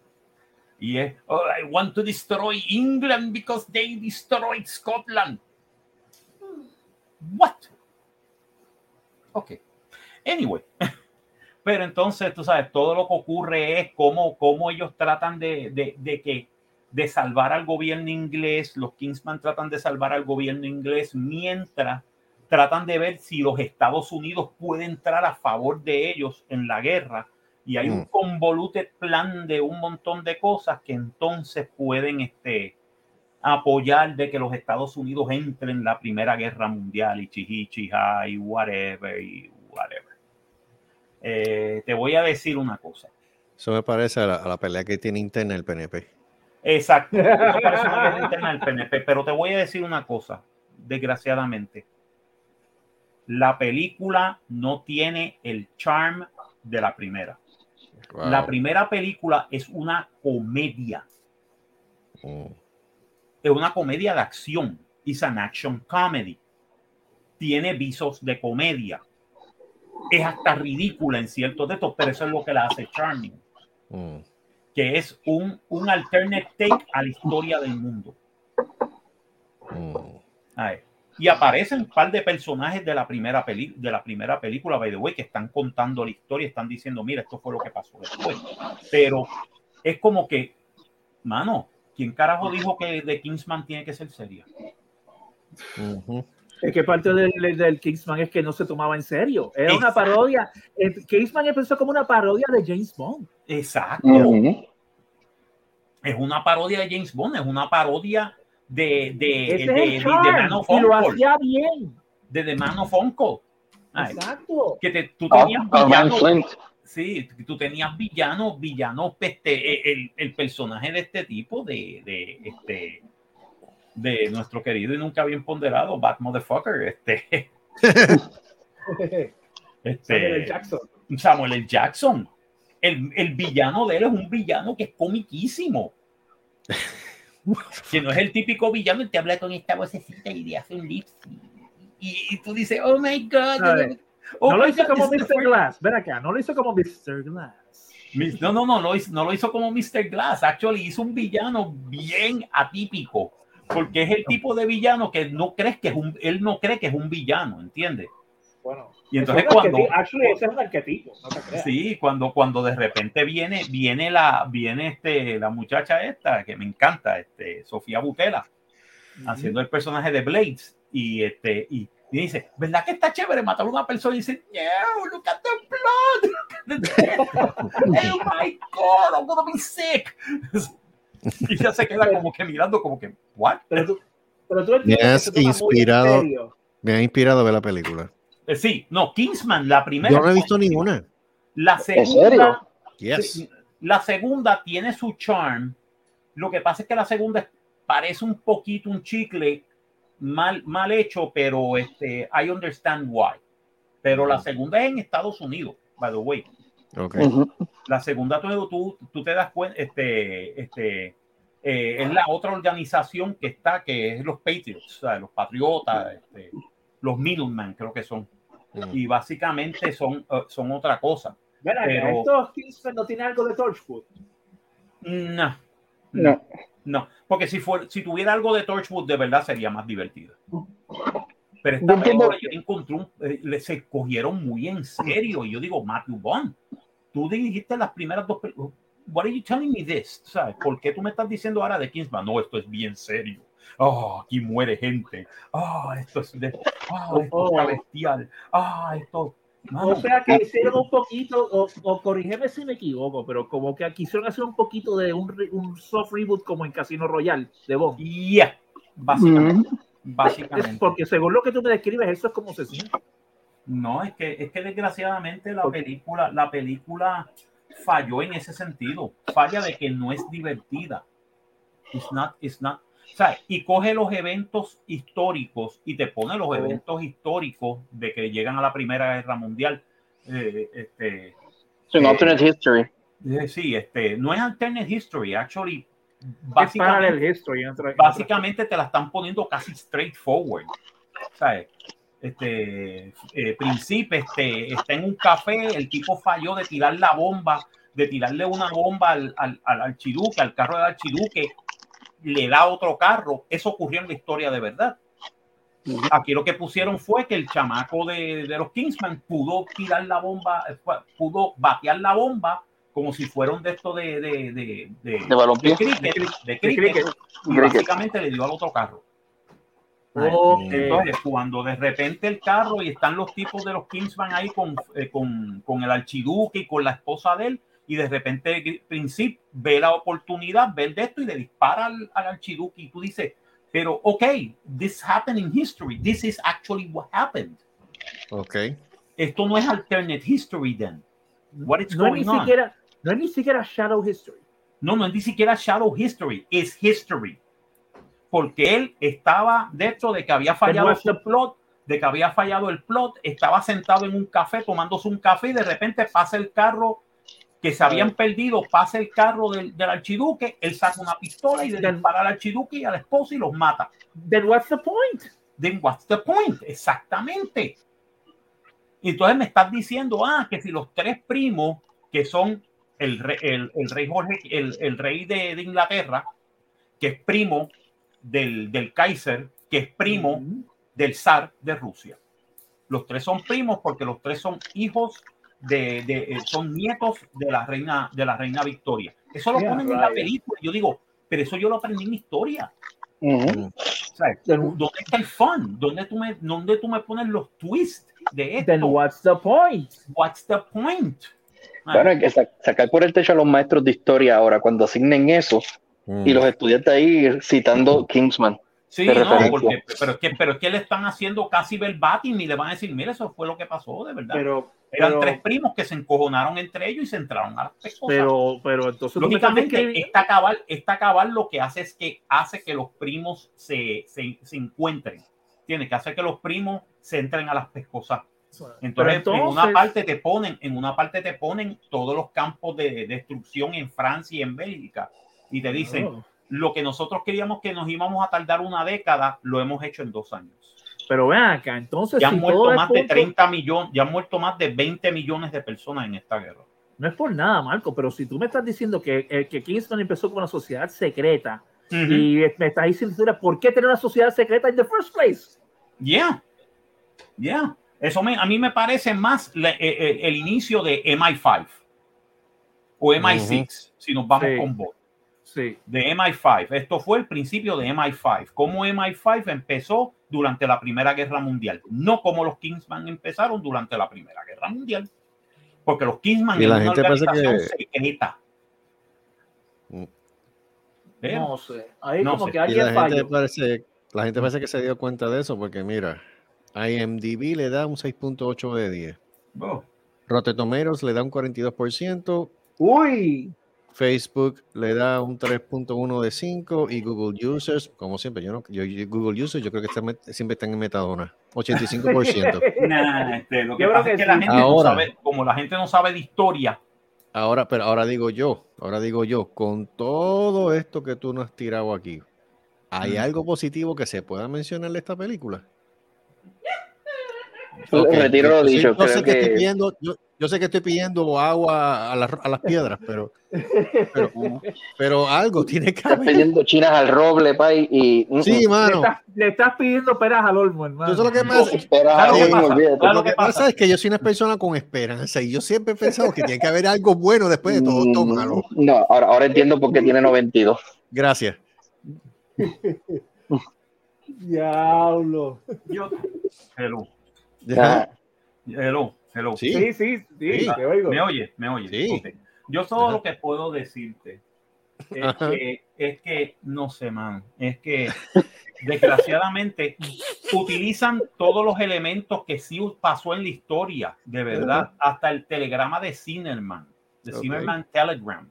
Y es, "Oh, I want to destroy England because they destroyed Scotland. What? Ok. Anyway. Pero entonces, tú sabes, todo lo que ocurre es cómo, cómo ellos tratan de, de, de que de salvar al gobierno inglés, los Kingsman tratan de salvar al gobierno inglés mientras tratan de ver si los Estados Unidos pueden entrar a favor de ellos en la guerra y hay un Mm. convoluted plan de un montón de cosas que entonces pueden este, apoyar de que los Estados Unidos entren en la Primera Guerra Mundial y chihi, chija y whatever y whatever. Eh, te voy a decir una cosa. Eso me parece a la, a la pelea que tiene interna el PNP. Exacto. Eso parece una guerra interna del PNP, pero te voy a decir una cosa, desgraciadamente. La película no tiene el charm de la primera. Wow. La primera película es una comedia, Mm. es una comedia de acción. Es an action comedy. Tiene visos de comedia. Es hasta ridícula en ciertos de estos, pero eso es lo que la hace charming. Mm. que es un, un alternate take a la historia del mundo. Mm. Ay, Y aparecen un par de personajes de la primera peli de la primera película, by the way, que están contando la historia, están diciendo, mira, esto fue lo que pasó después. Pero es como que, mano, ¿quién carajo dijo que The Kingsman tiene que ser seria? Ujú. Es que parte del, del Kingsman es que no se tomaba en serio. Era una parodia. El Kingsman empezó como una parodia de James Bond. Exacto. Es una parodia de James Bond, es una parodia de, de, Ese de, es de- el de Man of y lo hacía bien. de The Man of Uncle. Ay, Exacto. que te- tú Ah, tenías Van villanos, sí, tú tenías villanos, villanos, este, el, el personaje de este tipo, de, de, este, de nuestro querido y nunca bien ponderado, Bat Motherfucker, este, Samuel este, L. Jackson. Samuel L. Jackson. El, el villano de él es un villano que es comiquísimo. que no es el típico villano que te habla con esta vocecita y le hace un lip sync. y, y tú dices, oh my god. Ver, oh no lo my hizo God, como Mr. Glass. Ven acá, no lo hizo como Mr. Glass. No, no, no, lo hizo, no lo hizo como Mr. Glass. Actually, hizo un villano bien atípico. Porque es el tipo de villano que no crees que es un, él no cree que es un villano, ¿entiendes? Bueno, Y entonces es cuando. Actually, ese es un arquetipo, no te creas. sí, cuando, cuando de repente viene, viene la, viene este, la muchacha esta que me encanta, este, Sofía Butela, haciendo el personaje de Blades, y este, y, y dice, ¿verdad que está chévere matar a una persona? Y dice, no, look at the blood. oh my God, I'm gonna be sick. Y ella se queda como que mirando, como que, ¿what? Pero tú, pero tú Me has inspirado. Me ha inspirado a ver la película. Eh, Sí, no, Kingsman, la primera. Yo no he visto ninguna. La serio? segunda, Yes. sí, la segunda tiene su charm. Lo que pasa es que la segunda parece un poquito un chicle mal, mal hecho, pero este, I understand why. Pero la segunda es en Estados Unidos, by the way. Ok. Ujú. La segunda, tú, tú, tú te das cuenta, este, este, eh, es la otra organización que está, que es los Patriots, o sea, los Patriotas, este, los Middlemen, creo que son. Mm. Y básicamente son, eh, son otra cosa. Pero- estos Kingsman no tienen algo de Torchwood. No, No. no, porque si, fuera, si tuviera algo de Torchwood, de verdad sería más divertido. Pero esta película yo encontré un, eh, se cogieron muy en serio. Y yo digo, Matthew Bond, tú dirigiste las primeras dos películas. What are you telling me this? ¿Sabes? ¿Por qué tú me estás diciendo ahora de Kingsman? No, esto es bien serio. Oh, aquí muere gente. Oh, esto es de, oh, esto está bestial. Ah, esto. mano, O sea que hicieron un poquito, o, o corrígeme si me equivoco, pero como que quisieron hacer un poquito de un, un soft reboot como en Casino Royale de Bond. yeah, básicamente. Es básicamente. porque según lo que tú me describes, eso es como se siente. No, es que, es que desgraciadamente la película, la película falló en ese sentido. Falla de que no es divertida. It's not, it's not. Sea, y coge los eventos históricos y te pone los Oh. eventos históricos de que llegan a la Primera Guerra Mundial. Eh, este, Es un Eh, alternate history. eh, sí, este, no es alternate history, actually. Básicamente, history. otra- en básicamente te la están poniendo casi straightforward. ¿Sabes? Este eh, Príncipe este, está en un café, el tipo falló de tirar la bomba, de tirarle una bomba al, al, al archiduque, al carro del archiduque, le da otro carro. Eso ocurrió en la historia de verdad. Aquí lo que pusieron fue que el chamaco de, de los Kingsman pudo tirar la bomba, pudo batear la bomba como si fuera un de estos de, de, de, de, De balompié. de cricket, de cricket, cricket. y básicamente le dio al otro carro. Entonces, cuando de repente el carro y están los tipos de los Kingsman ahí con, eh, con, con el archiduque y con la esposa de él, y de repente Príncipe ve la oportunidad, ve el de esto y le dispara al, al archiduque, y tú dices, pero ok, this happened in history, this is actually what happened. Ok. Esto no es alternate history then. What is no, es ni going on? siquiera, no es ni siquiera Shadow History. No, no es ni siquiera Shadow History, es History. Porque él estaba dentro de que había fallado su plot, de que había fallado el plot, estaba sentado en un café tomándose un café y de repente pasa el carro que se habían perdido, pasa el carro del, del archiduque, él saca una pistola y le dispara al archiduque y a la esposa y los mata. Then what's the point? Then what's the point? Exactamente. Y entonces me estás diciendo, ah, que si los tres primos, que son el, re- el, el rey Jorge, el, el rey de, de Inglaterra, que es primo del, del Kaiser, que es primo del zar de Rusia. Los tres son primos porque los tres son hijos de, de- eh, son nietos de la reina de la reina Victoria. Eso lo Yeah, ponen en la right. película. Yo digo, pero eso yo lo aprendí en historia. Ujú. O sea, ¿Dónde está el fun? ¿Dónde tú me, dónde tú me pones los twists de esto? Then what's the point? What's the point? Ah, Bueno, hay que sa- sacar por el techo a los maestros de historia ahora cuando asignen eso Mm. y los estudiantes ahí citando Kingsman. sí, no, porque, pero, es que, pero es que le están haciendo casi verbatim y le van a decir, mira, eso fue lo que pasó, de verdad. Pero, Eran pero, tres primos que se encojonaron entre ellos y se entraron a las pescosas. pero, pero entonces Lógicamente, esta cabal, esta cabal lo que hace es que hace que los primos se, se, se encuentren. Tiene que hacer que los primos se entren a las pescosas. Entonces, en una parte te ponen, en una parte te ponen todos los campos de destrucción en Francia y en Bélgica. Y te dicen, Oh. lo que nosotros queríamos que nos íbamos a tardar una década, lo hemos hecho en dos años. Pero ven acá, entonces Ya han si muerto más de punto- 30 millones, ya han muerto más de 20 millones de personas en esta guerra. no es por nada, Marco, pero si tú me estás diciendo que, eh, que Kingsman empezó con una sociedad secreta y me estás diciendo ¿por qué tener una sociedad secreta in the first place? Yeah, yeah. Eso me, a mí me parece más eh, eh, el inicio de MI5 o MI6, si nos vamos Sí. con vos, Sí. de MI5. Esto fue el principio de MI5. Cómo MI5 empezó durante la Primera Guerra Mundial, no como los Kingsman empezaron durante la Primera Guerra Mundial. Porque los Kingsman Y la gente organización que- secreta. Mm. No sé. Ahí No como sé. que alguien la gente, parece, la gente parece que se dio cuenta de eso porque mira, IMDb le da un 6.8 de 10. Oh, Rotten Tomatoes le da un 42%, Uy, Facebook le da un 3.1 de 5 y Google Users, como siempre, yo no, yo, yo- Google Users yo creo que está met- siempre están en metadona, 85%. nah, este, lo que Yo creo pasa es que que la gente no Ahora. sabe, como la gente no sabe de historia, Ahora, pero ahora digo yo, ahora digo yo, con todo esto que tú nos has tirado aquí, ¿hay Mm. algo positivo que se pueda mencionar de esta película? Retiro lo yo sé- dicho, yo sé creo que estoy que- pidiendo, yo, yo sé que estoy pidiendo agua a, las- a las piedras, pero, pero, pero algo tiene que Estás haber. pidiendo chinas al roble, pay, y... mm, Sí, le mano. estás, le estás pidiendo peras al olmo, hermano. Eso es lo que mm, ¿Sabes lo que sí, pasa? olvídate. Claro Lo que que pasa pasa. es que yo soy una persona con esperanza y yo siempre he pensado que tiene que haber algo bueno después de todo esto Mm, malo. No, ahora, ahora entiendo por qué tiene 92. Gracias. Diablo. yo, hello, hello, hello. Sí. Sí, sí, sí, Sí. te oigo. ¿Me oye? ¿Me oye? Sí. Yo todo Ajá. lo que puedo decirte es que, es que, no sé, man, es que desgraciadamente utilizan todos los elementos que sí pasó en la historia, de verdad, hasta el telegrama de Zimmerman, de Ok. Zimmerman Telegram,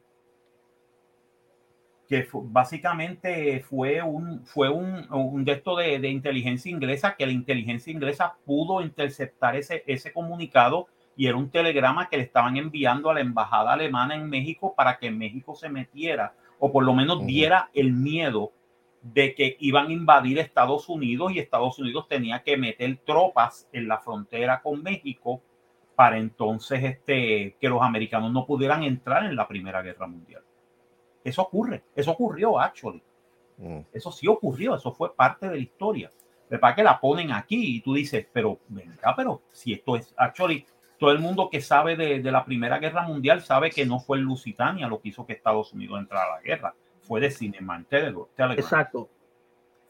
que fu- básicamente fue un, fue un, un de esto de, de inteligencia inglesa, que la inteligencia inglesa pudo interceptar ese, ese comunicado y era un telegrama que le estaban enviando a la embajada alemana en México para que México se metiera o por lo menos diera el miedo de que iban a invadir Estados Unidos y Estados Unidos tenía que meter tropas en la frontera con México para entonces este, que los americanos no pudieran entrar en la Primera Guerra Mundial. Eso ocurre, eso ocurrió, actually. Mm. Eso sí ocurrió, eso fue parte de la historia. De para que la ponen aquí y tú dices, pero venga, pero si esto es, actually, todo el mundo que sabe de, de la Primera Guerra Mundial sabe que no fue el Lusitania lo que hizo que Estados Unidos entrara a la guerra, fue de Zimmerman Telegram Exacto.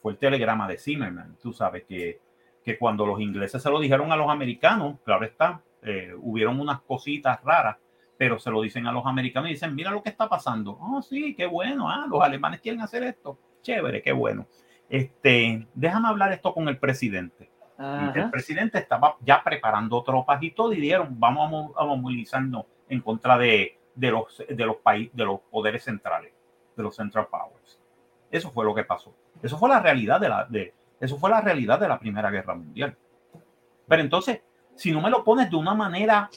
fue el telegrama de Zimmerman. Tú sabes que, que cuando los ingleses se lo dijeron a los americanos, claro está, eh, hubieron unas cositas raras, pero se lo dicen a los americanos y dicen, mira lo que está pasando. Oh, sí, qué bueno, ah, los alemanes quieren hacer esto. Chévere, qué bueno. Este, déjame hablar esto con el presidente. El presidente estaba ya preparando tropas y todo y dijeron, vamos a mo- a movilizarnos en contra de, de los, de, los países, de los poderes centrales, de los Central Powers. Eso fue lo que pasó. Eso fue la realidad de la, de, eso fue la realidad de la Primera Guerra Mundial. Pero entonces, si no me lo pones de una manera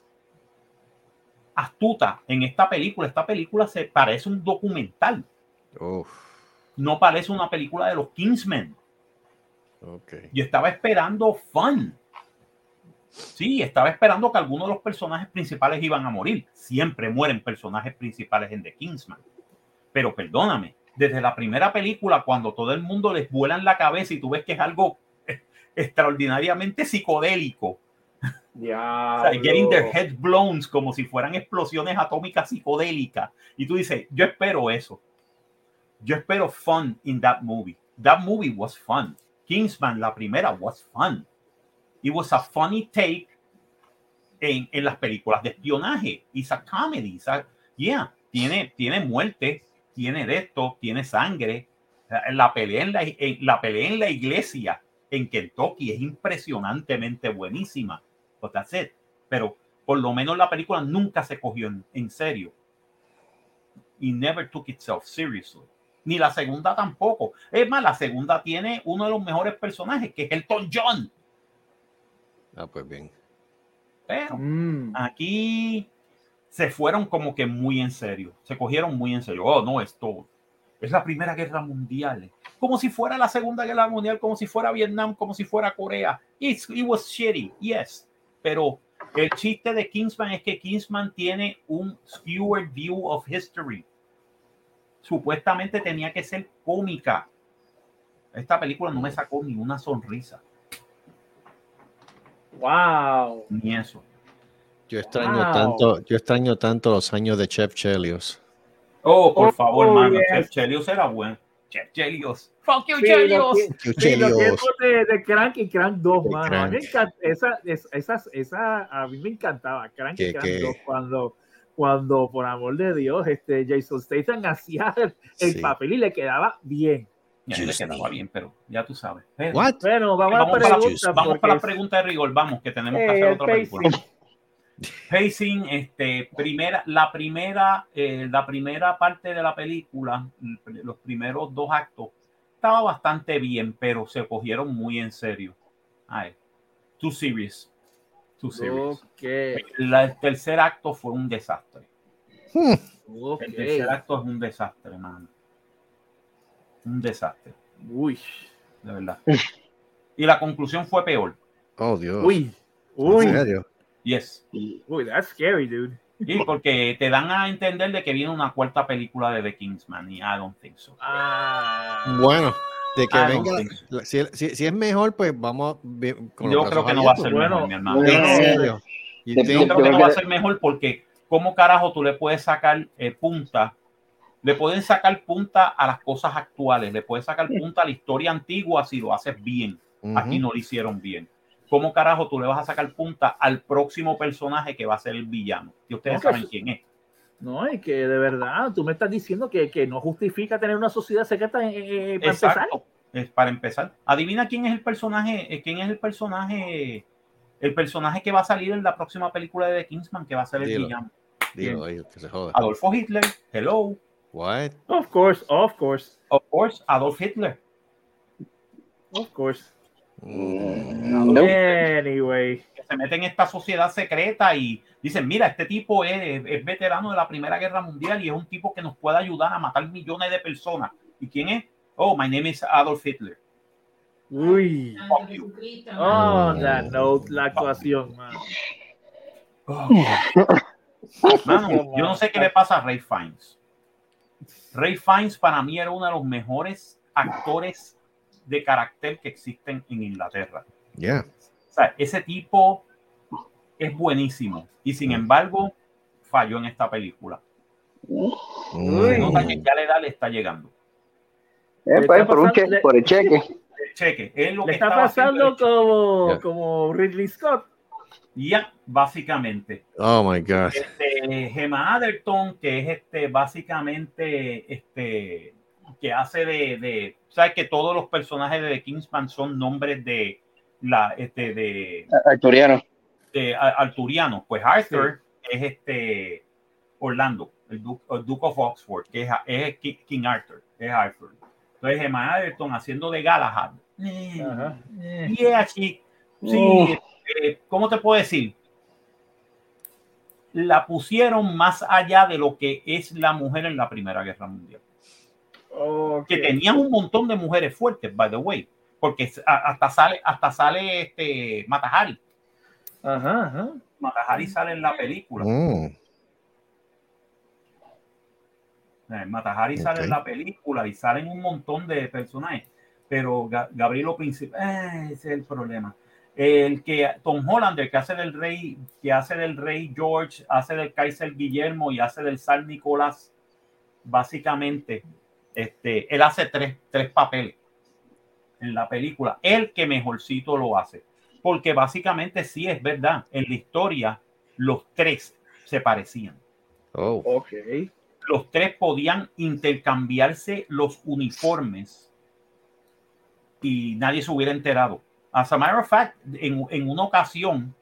astuta en esta película, esta película se parece un documental, Uf, no parece una película de los Kingsmen. ok. Yo estaba esperando fun. Sí, estaba esperando que algunos de los personajes principales iban a morir. Siempre mueren personajes principales en The Kingsman. Pero perdóname, desde la primera película, cuando todo el mundo les vuela en la cabeza y tú ves que es algo extraordinariamente psicodélico, o sea, getting their heads blown como si fueran explosiones atómicas psicodélicas. Y tú dices, yo espero eso. Yo espero fun in that movie. that movie was fun. Kingsman, la primera, was fun. It was a funny take en, en las películas de espionaje. It's a comedy. It's a- yeah, tiene, tiene muerte, tiene de esto, tiene sangre. La pelea, en la, en- la pelea en la iglesia en Kentucky es impresionantemente buenísima. But that's it. Pero por lo menos la película nunca se cogió en, en serio. Y never took itself seriously. Ni la segunda tampoco. Es más, la segunda tiene uno de los mejores personajes, que es Elton John. Ah, pues bien. Pero Mm. aquí se fueron como que muy en serio. Se cogieron muy en serio. Oh, no, esto es la Primera Guerra Mundial. Como si fuera la Segunda Guerra Mundial, como si fuera Vietnam, como si fuera Corea. It's, it was shitty, yes. Pero el chiste de Kingsman es que Kingsman tiene un skewed view of history. Supuestamente tenía que ser cómica. Esta película no me sacó ni una sonrisa, Wow. ni eso. Yo extraño Wow. tanto, yo extraño tanto los años de Chef Chelios. Oh, por Oh, favor, oh, mano. yes. Chef Chelios era bueno. Chef Chelios. Fuck you, Sí, Chelios. sí, los tiempos de, de Crank y Crank 2, De mano. A mí, Crank. esa, es- esas- esa, a mí me encantaba Crank Que- y Crank que- 2 cuando, cuando, por amor de Dios, este Jason Statham hacía el, el Sí. papel y le quedaba bien. Ya le quedaba bien, pero ya tú sabes. Pero- What? Bueno, vamos, Vamos, a para, la pregunta. vamos para la pregunta de rigor. Vamos, que tenemos que Eh, hacer el otra película. pacing. Pacing, este, primera, la primera, eh, la primera parte de la película, los primeros dos actos, estaba bastante bien, pero se cogieron muy en serio. Ay, too serious. Too serious. Ok, La- el tercer acto fue un desastre. ok. El tercer acto es un desastre, mano. Un desastre, Uy, de verdad. Y la conclusión fue peor. Oh, Dios. uy, ¿En uy, serio? Yes. uy, that's scary, dude. Y porque te dan a entender de que viene una cuarta película de The Kingsman y I don't think so. Ah, Bueno, de que I venga. think so. la- Si, si- si es mejor, pues vamos con Yo creo que no va a ser Bueno, mejor, mi hermano. Yo creo que no va a ser mejor porque ¿cómo carajo tú le puedes sacar eh, punta? Le pueden sacar punta a las cosas actuales, le puedes sacar punta a la historia antigua si lo haces bien. Aquí no lo hicieron bien. ¿Cómo carajo tú le vas a sacar punta al próximo personaje que va a ser el villano? Y ustedes No, saben quién es. no, y que de verdad, tú me estás diciendo que, que no justifica tener una sociedad secreta eh, para empezar. Exacto. Es para empezar. Adivina quién es el personaje, eh, quién es el personaje, el personaje que va a salir en la próxima película de The Kingsman, que va a ser el Dilo. villano. Dilo ahí, que se joda. Adolfo Hitler. Hello. What? Of course, of course, Of course, Adolf Hitler. of course. Mm, Nope. Anyway, Que se mete en esta sociedad secreta y dicen, mira, este tipo es, es veterano de la Primera Guerra Mundial y es un tipo que nos puede ayudar a matar millones de personas. ¿Y quién es? Oh, my name is Adolf Hitler. uy. Fuck you. Jesucristo. Oh, that note, la actuación, man. Mano, yo no sé qué le pasa a Ray Fiennes. Ray Fiennes para mí era uno de los mejores actores de carácter que existen en Inglaterra. Yeah. O sea, ese tipo es buenísimo y sin embargo falló en esta película. Mm. nota que ya la edad le está llegando. Eh, pues, está por, un pasando- che- por el cheque. El cheque, es lo Le que está pasando cheque. como, Yeah. como Ridley Scott. Ya, básicamente. Oh my God. Este, Gemma Atherton, que es este, básicamente, este, que hace de, de, sabes que todos los personajes de The Kingsman son nombres de la, este, de, Arturiano. de a- arturianos. Pues Arthur es este Orlando, el Duke, el Duke of Oxford, que es, es Ki- King Arthur, es Arthur. Entonces Gemma Atherton haciendo de Galahad. Eh, yeah, sí, sí, eh, ¿cómo te puedo decir? La pusieron más allá de lo que es la mujer en la Primera Guerra Mundial. Que tenían un montón de mujeres fuertes, by the way, porque hasta sale, hasta sale este Matahari. Ajá, ajá. Matahari sale en la película. Mm. Eh, Matahari sale en la película y salen un montón de personajes. Pero Ga- Gabrielo Príncipe, eh, ese es el problema. El que Tom Holland, el que hace del rey, que hace del rey George, hace del Kaiser Guillermo y hace del San Nicolás, básicamente, este, él hace tres, tres papeles. en la película, el que mejorcito lo hace. Porque básicamente sí es verdad, en la historia los tres se parecían. Oh, Ok. Los tres podían intercambiarse los uniformes y nadie se hubiera enterado. As a matter of fact, en, en una ocasión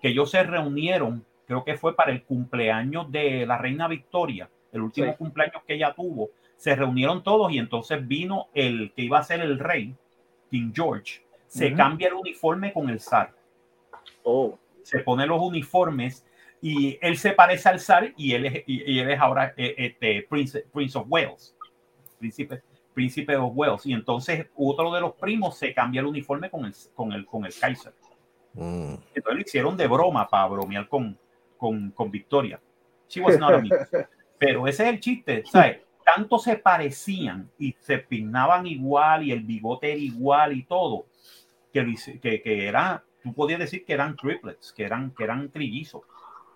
que ellos se reunieron, creo que fue para el cumpleaños de la reina Victoria, el último Sí. cumpleaños que ella tuvo, se reunieron todos y entonces vino el que iba a ser el rey, King George, se Ujú. cambia el uniforme con el zar, Oh. se pone los uniformes y él se parece al zar y él es, y, y él es ahora eh, este, Prince, Prince of Wales, príncipe, príncipe de Wales. Y entonces otro de los primos se cambia el uniforme con el, con el, con el Kaiser. mm. Entonces lo hicieron de broma para bromear con, con, con Victoria. She was not a. Pero ese es el chiste, ¿sabes? Tanto se parecían y se peinaban igual y el bigote era igual y todo, que, que, que era, tú podías decir que eran triplets, que eran, que eran trillizos.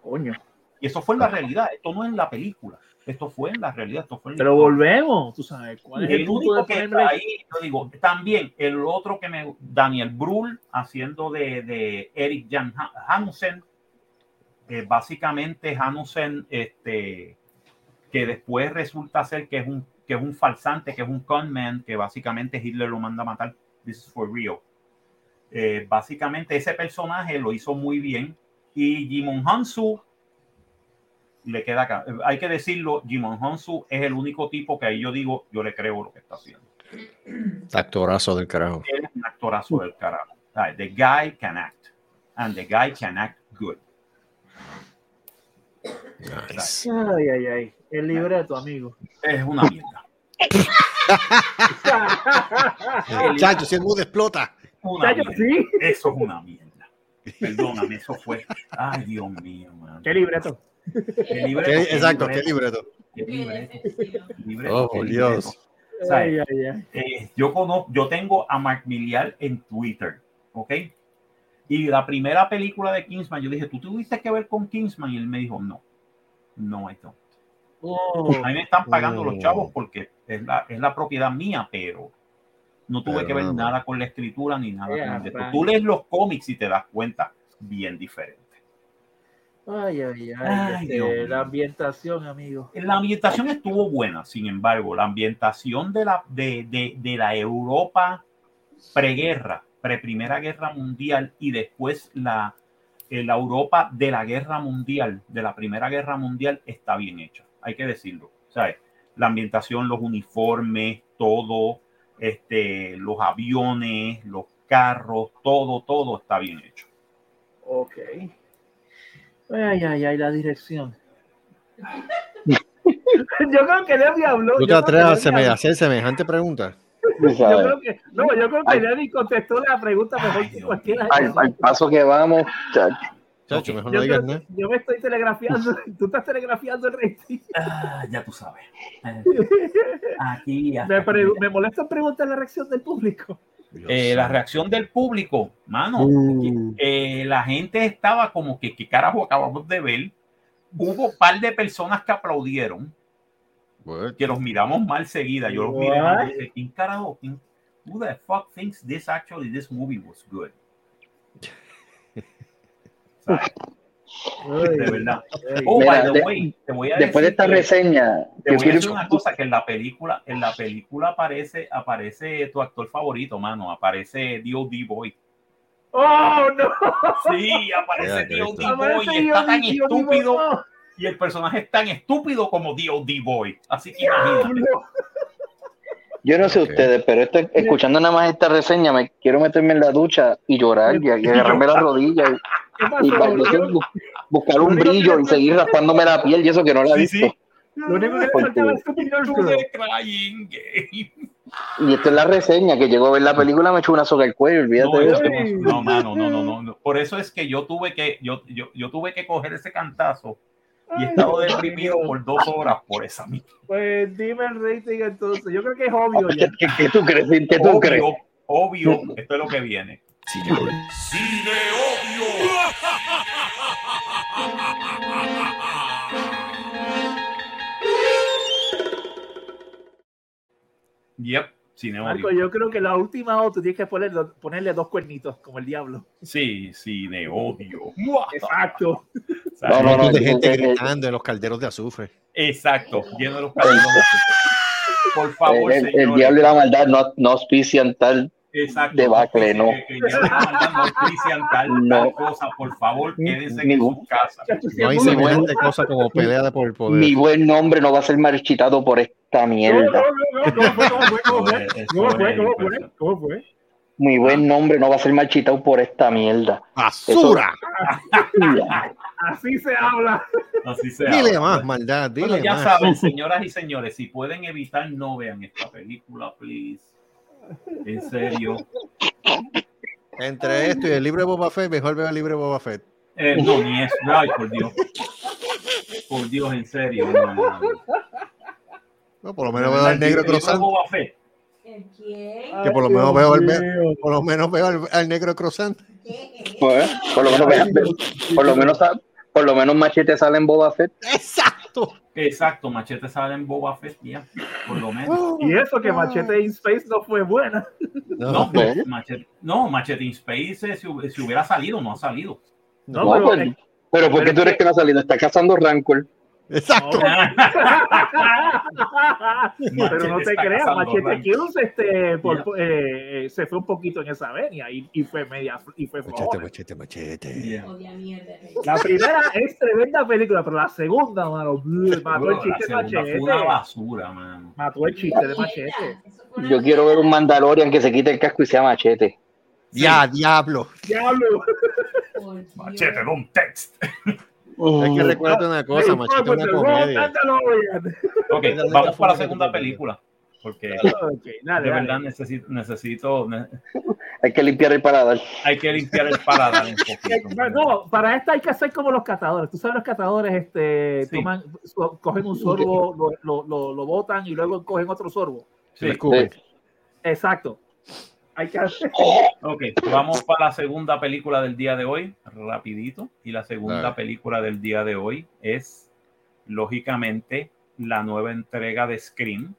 Coño. Y eso fue en la realidad, esto no es en la película, esto fue en la realidad, esto fue en la Pero historia. volvemos, tú sabes. ¿Cuál es el, El único que ponerle? ahí, yo digo, también el otro que me, Daniel Brühl haciendo de, de Eric Jan Ha- Hanussen, eh, básicamente Hanussen, este, que después resulta ser que es un que es un falsante, que es un conman, que básicamente Hitler lo manda a matar. This is for real. Eh, básicamente ese personaje lo hizo muy bien y Jimon Hansu le queda acá. Eh, Hay que decirlo, Jimon Hansu es el único tipo que ahí yo digo, yo le creo lo que está haciendo. Actorazo del carajo. Él es un actorazo del carajo. The guy can act. And the guy can act good. Nice. Ay, ay, ay. El libreto, amigo. Es una mierda. El- Chacho, si el mundo explota. una Chacho, mierda. sí. Eso es una mierda. Perdóname, eso fue. Ay, Dios mío, man. ¿Qué libreto? ¿Qué libreto? ¿Qué- ¿Qué exacto, qué libreto? ¿Qué libreto? Libreto, Oh, qué por libreto. Dios. Ay, ay, ay. Eh, yo conozco, yo tengo a Mark Miliar en Twitter, ¿ok? Y la primera película de Kingsman, yo dije, ¿tú tuviste que ver con Kingsman? Y él me dijo, no, no, I don't. Oh, A mí me están pagando Oh. los chavos porque es la, es la propiedad mía, pero no tuve Pero que ver nada con la escritura ni nada Yeah, con esto. right. Tú lees los cómics y te das cuenta, bien diferente. ay, ay, ay. Ay, este, la ambientación, amigo. La ambientación estuvo buena, sin embargo, la ambientación de la, de, de, de la Europa preguerra, pre-primera guerra mundial y después la, la Europa de la guerra mundial, de la primera guerra mundial, está bien hecha, hay que decirlo. ¿sabes? La ambientación, los uniformes, todo, este, los aviones, los carros, todo, todo está bien hecho. Ok. Ay, ay, ay, la dirección. yo creo que Lenny habló. ¿Tú te atreves a hacer semejante pregunta? Yo creo que, no, yo creo que. Lenny contestó la pregunta mejor Ay, que cualquiera. Al, al paso que vamos, chacho. Chacho, mejor Yo, no digas creo nada. que- yo me estoy telegrafiando, tú estás telegrafiando el rating. Ah, ya tú sabes. Aquí Me, pre- me molesta preguntar la reacción del público. Eh, la reacción del público, mano, Mm. eh, la gente estaba como que, ¿qué carajo acabamos de ver? Hubo un par de personas que aplaudieron, Bueno, que los miramos mal seguida. Yo los miré mal y dije, ¿quién carajo? quién- who the fuck thinks this actually, this movie was good? ¿Sabes? De verdad. Oh, Mira, by the de- way, te voy a Después de esta que- reseña, te voy a decir una cosa que en la película, en la película aparece, aparece tu actor favorito, mano, aparece D.O.D. Boy. ¡Oh, no! Sí, aparece D.O.D. Boy está Dios, tan Dios, estúpido Dios, y el personaje es tan estúpido como D.O.D. Boy. Así que no. imagínate. Yo no sé ustedes, pero este- escuchando nada más esta reseña, me quiero meterme en la ducha y llorar y, y agarrarme las rodillas ¿Qué y, buscar un brillo y seguir raspándome la piel y eso que no la he Sí, visto. sí. Lo único que faltaba es crying game. Y esto es la reseña, que llegó a ver la película, me echó una soga al cuello, olvídate No, de eso no, no, mano, no, no, no, no. Por eso es que yo tuve que, yo, yo, yo tuve que coger ese cantazo y he estado deprimido por dos horas por esa misma. Pues dime el rating entonces. Yo creo que es obvio ¿Qué, ya. qué- qué tú crees? ¿Qué tú crees? Obvio, obvio, esto es lo que viene. Yep. Marco, odio. yo creo que la última O tú tienes que ponerle, ponerle dos cuernitos, como el diablo. Sí, cine odio. Exacto. No, no, no. de gente gritando en los calderos de azufre. Exacto, lleno de los calderos de azúcar. Por favor, el, el diablo y la maldad no, no auspician tal. Exacto. debacle, no. que- que ya no tal, No. tal cosa. Por favor, quédense en Ningún- sus casas. No hay semejante cosa como pelea de por el poder. Mi buen nombre no va a ser marchitado por esta mierda. Eso es- ¿Cómo eso. Mi buen nombre no va a ser marchitado por esta mierda. ¡Basura! Así se habla. Así se Dile habla. más, maldad, dile Bueno, ya más. saben, señoras y señores, si pueden evitar, no vean esta película, please. En serio. Entre esto y el libro de Boba Fett, mejor veo el libro de Boba Fett. Eh, no, ni eso. Ay, por Dios. Por Dios, en serio. No, no, no. No, por lo menos veo al negro El libro de cruzando. Boba Fett. ¿El quién? Que por lo menos veo al, por lo menos veo al, al negro. Pues, por lo menos, por lo menos, sa- por lo menos Machete sale en Boba Fett. ¡Exacto! Exacto, Machete sale en Boba Fett, ya. Por lo menos. Y eso que Machete in Space no fue buena. No, ¿Eh? Machete, no, Machete in Space, eh, si, hub- si hubiera salido, no ha salido. No, No, pero, pues, eh, pero ¿por qué pero tú eres que- que no ha salido? Está cazando Rancor. Exacto. pero no te creas, Machete. Kills este, por- eh, eh, se fue un poquito en esa venia y, y fue media y fue Machete, flojona. machete, machete. Yeah. La primera es tremenda película, pero la segunda, mano, mató el chiste de Machete. fue una basura, man. Mató el chiste de Machete. Yo quiero ver un Mandalorian que se quite el casco y sea Machete. Ya, diablo. Diablo. Machete, don't text. Hay que recordarte una cosa, Hey, machete, fuck una wrong comedia. Ok, vamos para la segunda película. Porque Ok, dale, de dale. verdad necesito, necesito, ne- Hay que limpiar el paladar. hay que limpiar el paladar un poquito. No, para esta hay que hacer como los catadores. Tú sabes, los catadores este, Sí. toman, cogen un sorbo, lo, lo, lo, lo botan y luego cogen otro sorbo. Sí, escupe. Exacto. Hay que hacer. ok, vamos para la segunda película del día de hoy, rapidito. Y la segunda película del día de hoy es, lógicamente, la nueva entrega de Scream,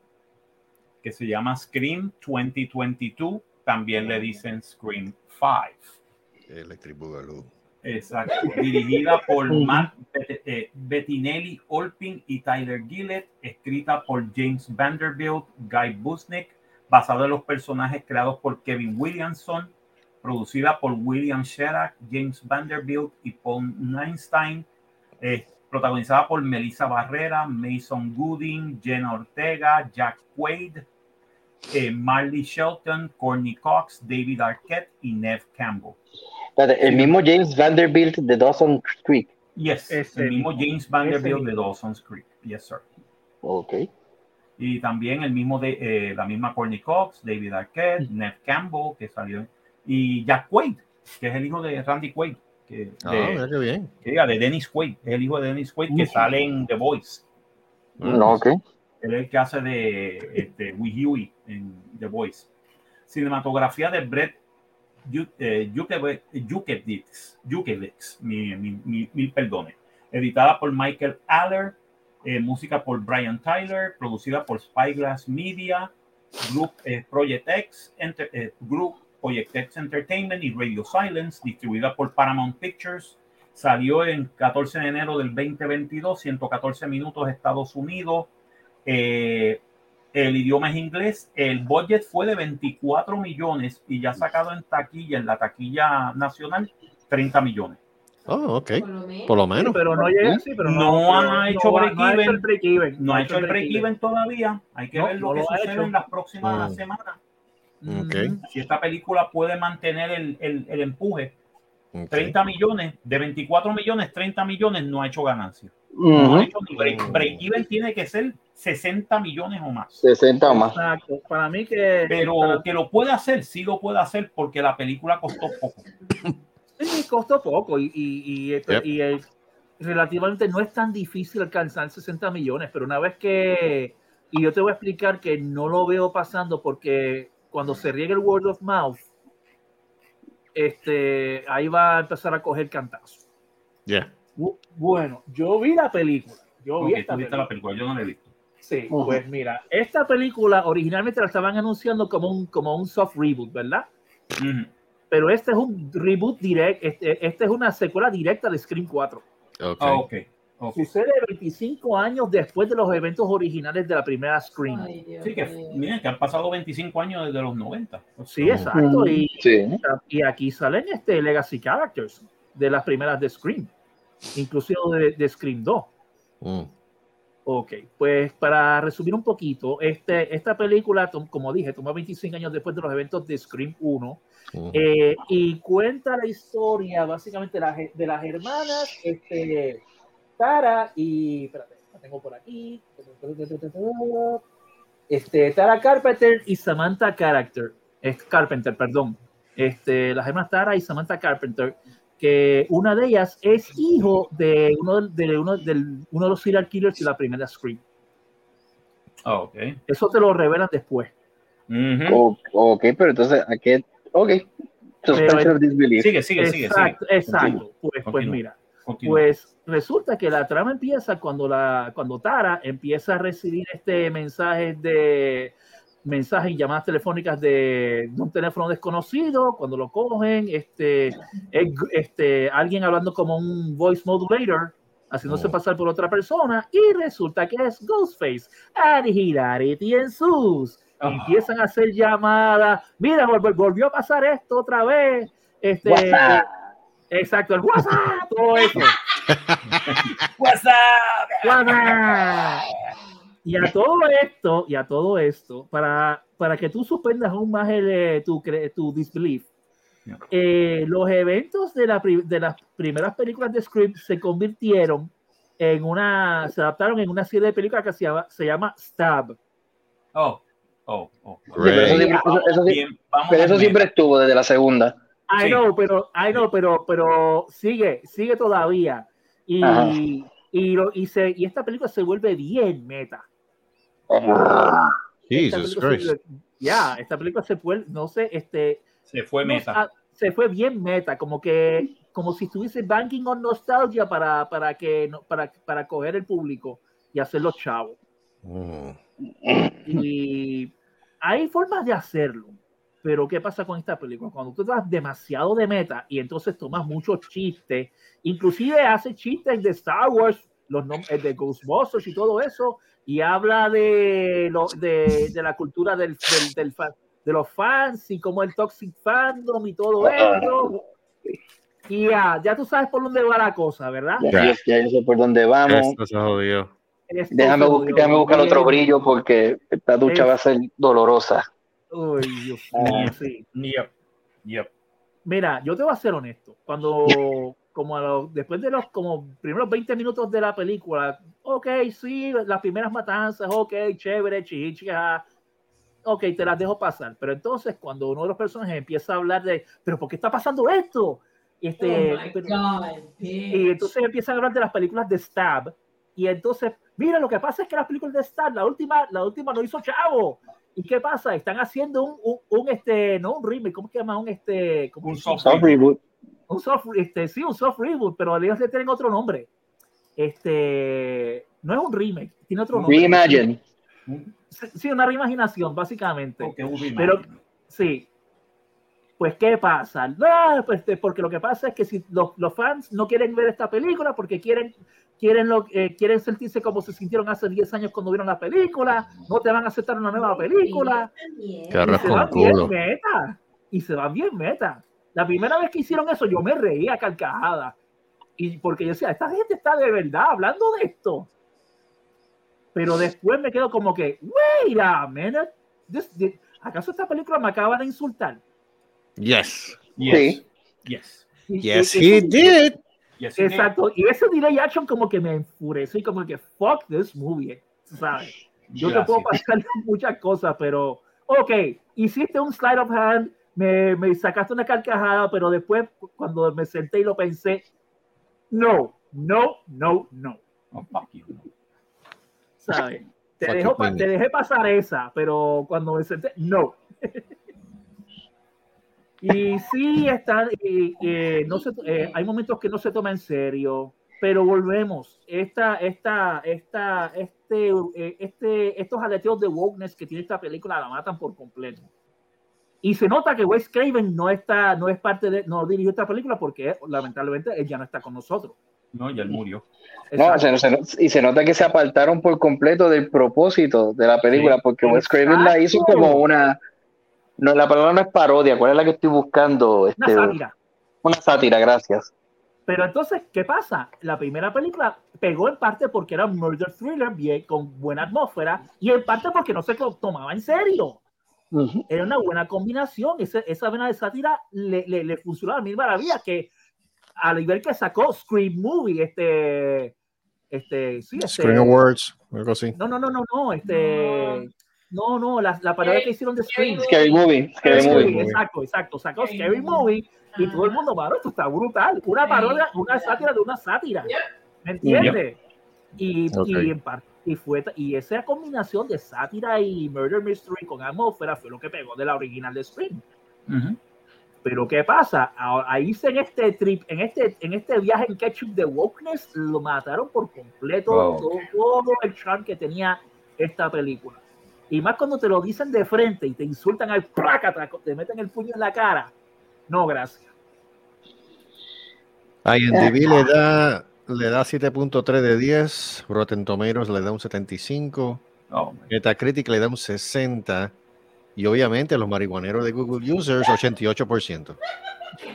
que se llama Scream 2022. También le dicen Scream 5. Electric Boogaloo. Exacto. Dirigida por Matt Bet- eh, Bettinelli Olpin y Tyler Gillett, escrita por James Vanderbilt, Guy Busnick, basada en los personajes creados por Kevin Williamson, producida por William Sherak, James Vanderbilt y Paul Neinstein, eh, protagonizada por Melissa Barrera, Mason Gooding, Jenna Ortega, Jack Quaid, eh, Marley Shelton, Courtney Cox, David Arquette y Nev Campbell. El mismo James Vanderbilt de Dawson Creek. Yes, Ese el mismo mismo. James Vanderbilt de. Dawson's Creek. Yes, sir. Ok. Y también el mismo de eh, la misma Courtney Cox, David Arquette, Nev Campbell, que salió, y Jack Quaid, que es el hijo de Randy Quaid, que, Ah, de, qué bien. que diga, de Dennis Quaid, es el hijo de Dennis Quaid que sale en The Voice. No, ok. Él es el que hace de este, Wee Huey en The Voice. Cinematografía de Brett Yu- eh, mi, mi, mi- mil perdones. Editada por Michael Aller, eh, música por Brian Tyler, producida por Spyglass Media, Group eh, Project X, eh, Project X Entertainment y Radio Silence, distribuida por Paramount Pictures. Salió en 14 de enero del 2022, 114 minutos Estados Unidos. El idioma es inglés. El budget fue de 24 millones y ya sacado en taquilla, en la taquilla nacional, 30 millones. Oh, ok. Por lo menos. Sí, pero no llega así, pero No no, ha hecho va- break no ha hecho even. el break even. No ha hecho el break-even todavía. Hay que No, ver lo no que lo ha sucede hecho. en las próximas Mm. semanas. Ok. Si esta película puede mantener el, el- el empuje, ok. 30 millones, de 24 millones, 30 millones no ha hecho ganancia. No ha hecho ni break. Break-even tiene que ser 60 millones o más. 60 o más. Exacto. Para mí que. Pero para- que lo puede hacer, sí lo puede hacer porque la película costó poco. Sí, costó poco y, y, y, esto- Yep. y, eh, relativamente no es tan difícil alcanzar 60 millones, pero una vez que, y yo te voy a explicar que no lo veo pasando porque cuando se riegue el word of mouth, este, ahí va a empezar a coger cantazos. Ya. Bu- Bueno, yo vi la película, yo Ok, vi esta película. la película, yo no la he visto. Sí, Ujú. pues mira, esta película originalmente la estaban anunciando como un, como un soft reboot, ¿verdad? Ujú. Pero este es un reboot direct, este, este es una secuela directa de Scream 4. Ok. Ah, ok. ok. Sucede 25 años después de los eventos originales de la primera Scream. Ay, Sí, que miren que han pasado 25 años desde los 90. Sí, exacto. Y, Sí. y aquí salen este legacy characters de las primeras de Scream, inclusive de, de Scream 2. Mm. Ok, pues para resumir un poquito, este, esta película, como dije, tomó 25 años después de los eventos de Scream 1 Mm. eh, y cuenta la historia básicamente de las hermanas este, Tara y. Espérate, la tengo por aquí. Este, Tara Carpenter y Samantha Character, es Carpenter, perdón. Este, las hermanas Tara y Samantha Carpenter, que una de ellas es hijo de uno de, uno, del, uno de los serial killers de la primera Scream. Ah, ok. Eso te lo revelan después. Ujú. O- ok, pero entonces, ¿a qué? Ok. Suspension of disbelief. Sigue, sigue, sigue. exacto, sigue. exacto. Continúa, Pues, pues mira, continúa. Pues resulta que la trama empieza cuando la cuando Tara empieza a recibir este mensajes de mensajes y llamadas telefónicas de, de un teléfono desconocido, cuando lo cogen, este, es- este, alguien hablando como un voice modulator, haciéndose Oh. pasar por otra persona, y resulta que es Ghostface, and Hilarity ensues. Ah. Empiezan a hacer llamadas, mira, vol- volvió a pasar esto otra vez, este, WhatsApp. exacto, el WhatsApp, todo eso. WhatsApp. Y a todo esto, y a todo esto, para, para que tú suspendas aún más el, eh, tu, tu disbelief. Eh, los eventos de, la, de las primeras películas de Scream se convirtieron en una, se adaptaron en una serie de películas que se llama, se llama Stab. Oh, oh, oh. Sí, pero eso siempre, eso- eso Bien, pero eso siempre estuvo desde la segunda. I Sí. know, pero, I know, pero, pero sigue, sigue todavía. Y, Ajá. y, lo- y, se, y esta película se vuelve bien meta. Esta Jesus Christ. vuelve- Ya, esta película se fue, no sé, este, Se fue no, meta. ah, se fue bien meta, como que, como si estuviese banking on nostalgia para, para que, no- para, para coger el público y hacerlo chavo. Mm. Y hay formas de hacerlo, pero ¿qué pasa con esta película? Cuando tú estás demasiado de meta y entonces tomas muchos chistes, inclusive hace chistes de Star Wars, los nom- eh, de Ghostbusters y todo eso, y habla de, lo, de, de la cultura del, del, del de los fans y como el toxic fandom y todo esto. Y ya, ya tú sabes por dónde va la cosa, ¿verdad? Ya, ya- yo sé por dónde vamos. Esto se jodió. Esto Déjame, jodió déjame buscar otro brillo porque esta ducha Es- va a ser dolorosa. Uy, Dios Ah. mío, sí. Yep. Yep. Mira, yo te voy a ser honesto. Cuando, como a los- después de los como primeros 20 minutos de la película, ok, sí, las primeras matanzas, ok, chévere, chicha, ok, te las dejo pasar. Pero entonces, cuando uno de los personajes empieza a hablar de, pero ¿por qué está pasando esto? Este, oh pero- God, y entonces empiezan a hablar de las películas de Stab. Y entonces, mira, lo que pasa es que las películas de Stab, la última, la última no hizo chavo. ¿Y qué pasa? Están haciendo un, un, un, este, no un remake, ¿cómo se llama? Un este, ¿cómo Un soft Soft reboot. un soft, este, sí, un soft reboot, pero ellos le tienen otro nombre. Este, no es un remake, tiene otro nombre. Reimagine. Sí, una reimaginación, básicamente. Ok, un remake. Pero- Sí. Pues, ¿qué pasa? No, pues, porque lo que pasa es que si los, los fans no quieren ver esta película porque quieren, quieren, lo, eh, quieren sentirse como se sintieron hace 10 años cuando vieron la película, no te van a aceptar una nueva película. Y se van bien meta. Y se van bien meta. La primera vez que hicieron eso, yo me reía a carcajadas. Y porque yo decía, esta gente está de verdad hablando de esto. Pero después me quedo como que, wait a minute. This- thi- ¿Acaso esta película me acaba de insultar? Yes. Yes. Sí. Yes. Y- Yes, y- he eso- did. Yes, he did. Exacto. Y ese delay action como que me enfureció y como que fuck this movie. ¿Sabes? Yo te puedo pasar muchas cosas, pero ok, hiciste un slide of hand, me, me sacaste una carcajada, pero después cuando me senté y lo pensé, no, no, no, no, Oh, fuck you. ¿Sabes? Te, dejo te dejé pasar esa, pero cuando me senté, no. y sí, están, y- y no se, eh, hay momentos que no se toma en serio, Pero volvemos, esta, esta, esta, este, eh, este, estos aleteos de wokeness que tiene esta película la matan por completo. Y se nota que Wes Craven no está, no es parte de, no dirigió esta película porque lamentablemente él ya no está con nosotros. No, ya él murió. No, se- se- y se nota que se apartaron por completo del propósito de la película, Sí. porque Wes Craven la hizo como una. No, la palabra no es parodia, ¿cuál es la que estoy buscando? Una Este, sátira. una sátira, gracias. Pero entonces, ¿qué pasa? La primera película pegó en parte porque era un murder thriller bien, con buena atmósfera y en parte porque no se tomaba en serio. Ujú. Era una buena combinación. Ese- esa vena de sátira le, le, le funcionó a mil maravillas que al nivel que sacó Scream Movie, este, este, sí, este, Screen Awards, algo así. no, no, no, no, no, este, no, no, la, la parodia que hicieron de Scream. Scary Movie, Scary Scary Movie. Movie, Exacto, exacto. Sacó Scary Movie y todo el mundo, mano, esto está brutal. Una parodia, una sátira de una sátira. ¿Me entiendes? Y, y, en parte, y, fue, y esa combinación de sátira y murder mystery con atmósfera fue lo que pegó de la original de Scream. Ujú. Pero ¿qué pasa? Ahí se en este trip, en este, en este viaje en ketchup de wokeness, lo mataron por completo Wow. todo, todo el charm que tenía esta película. Y más cuando te lo dicen de frente y te insultan al prácata, te meten el puño en la cara. No, gracias. IMDb le da, le da 7.3 de 10, Rotten Tomatoes le da un 75, Oh, Metacritic le da un 60 y obviamente los marihuaneros de Google Users 88%.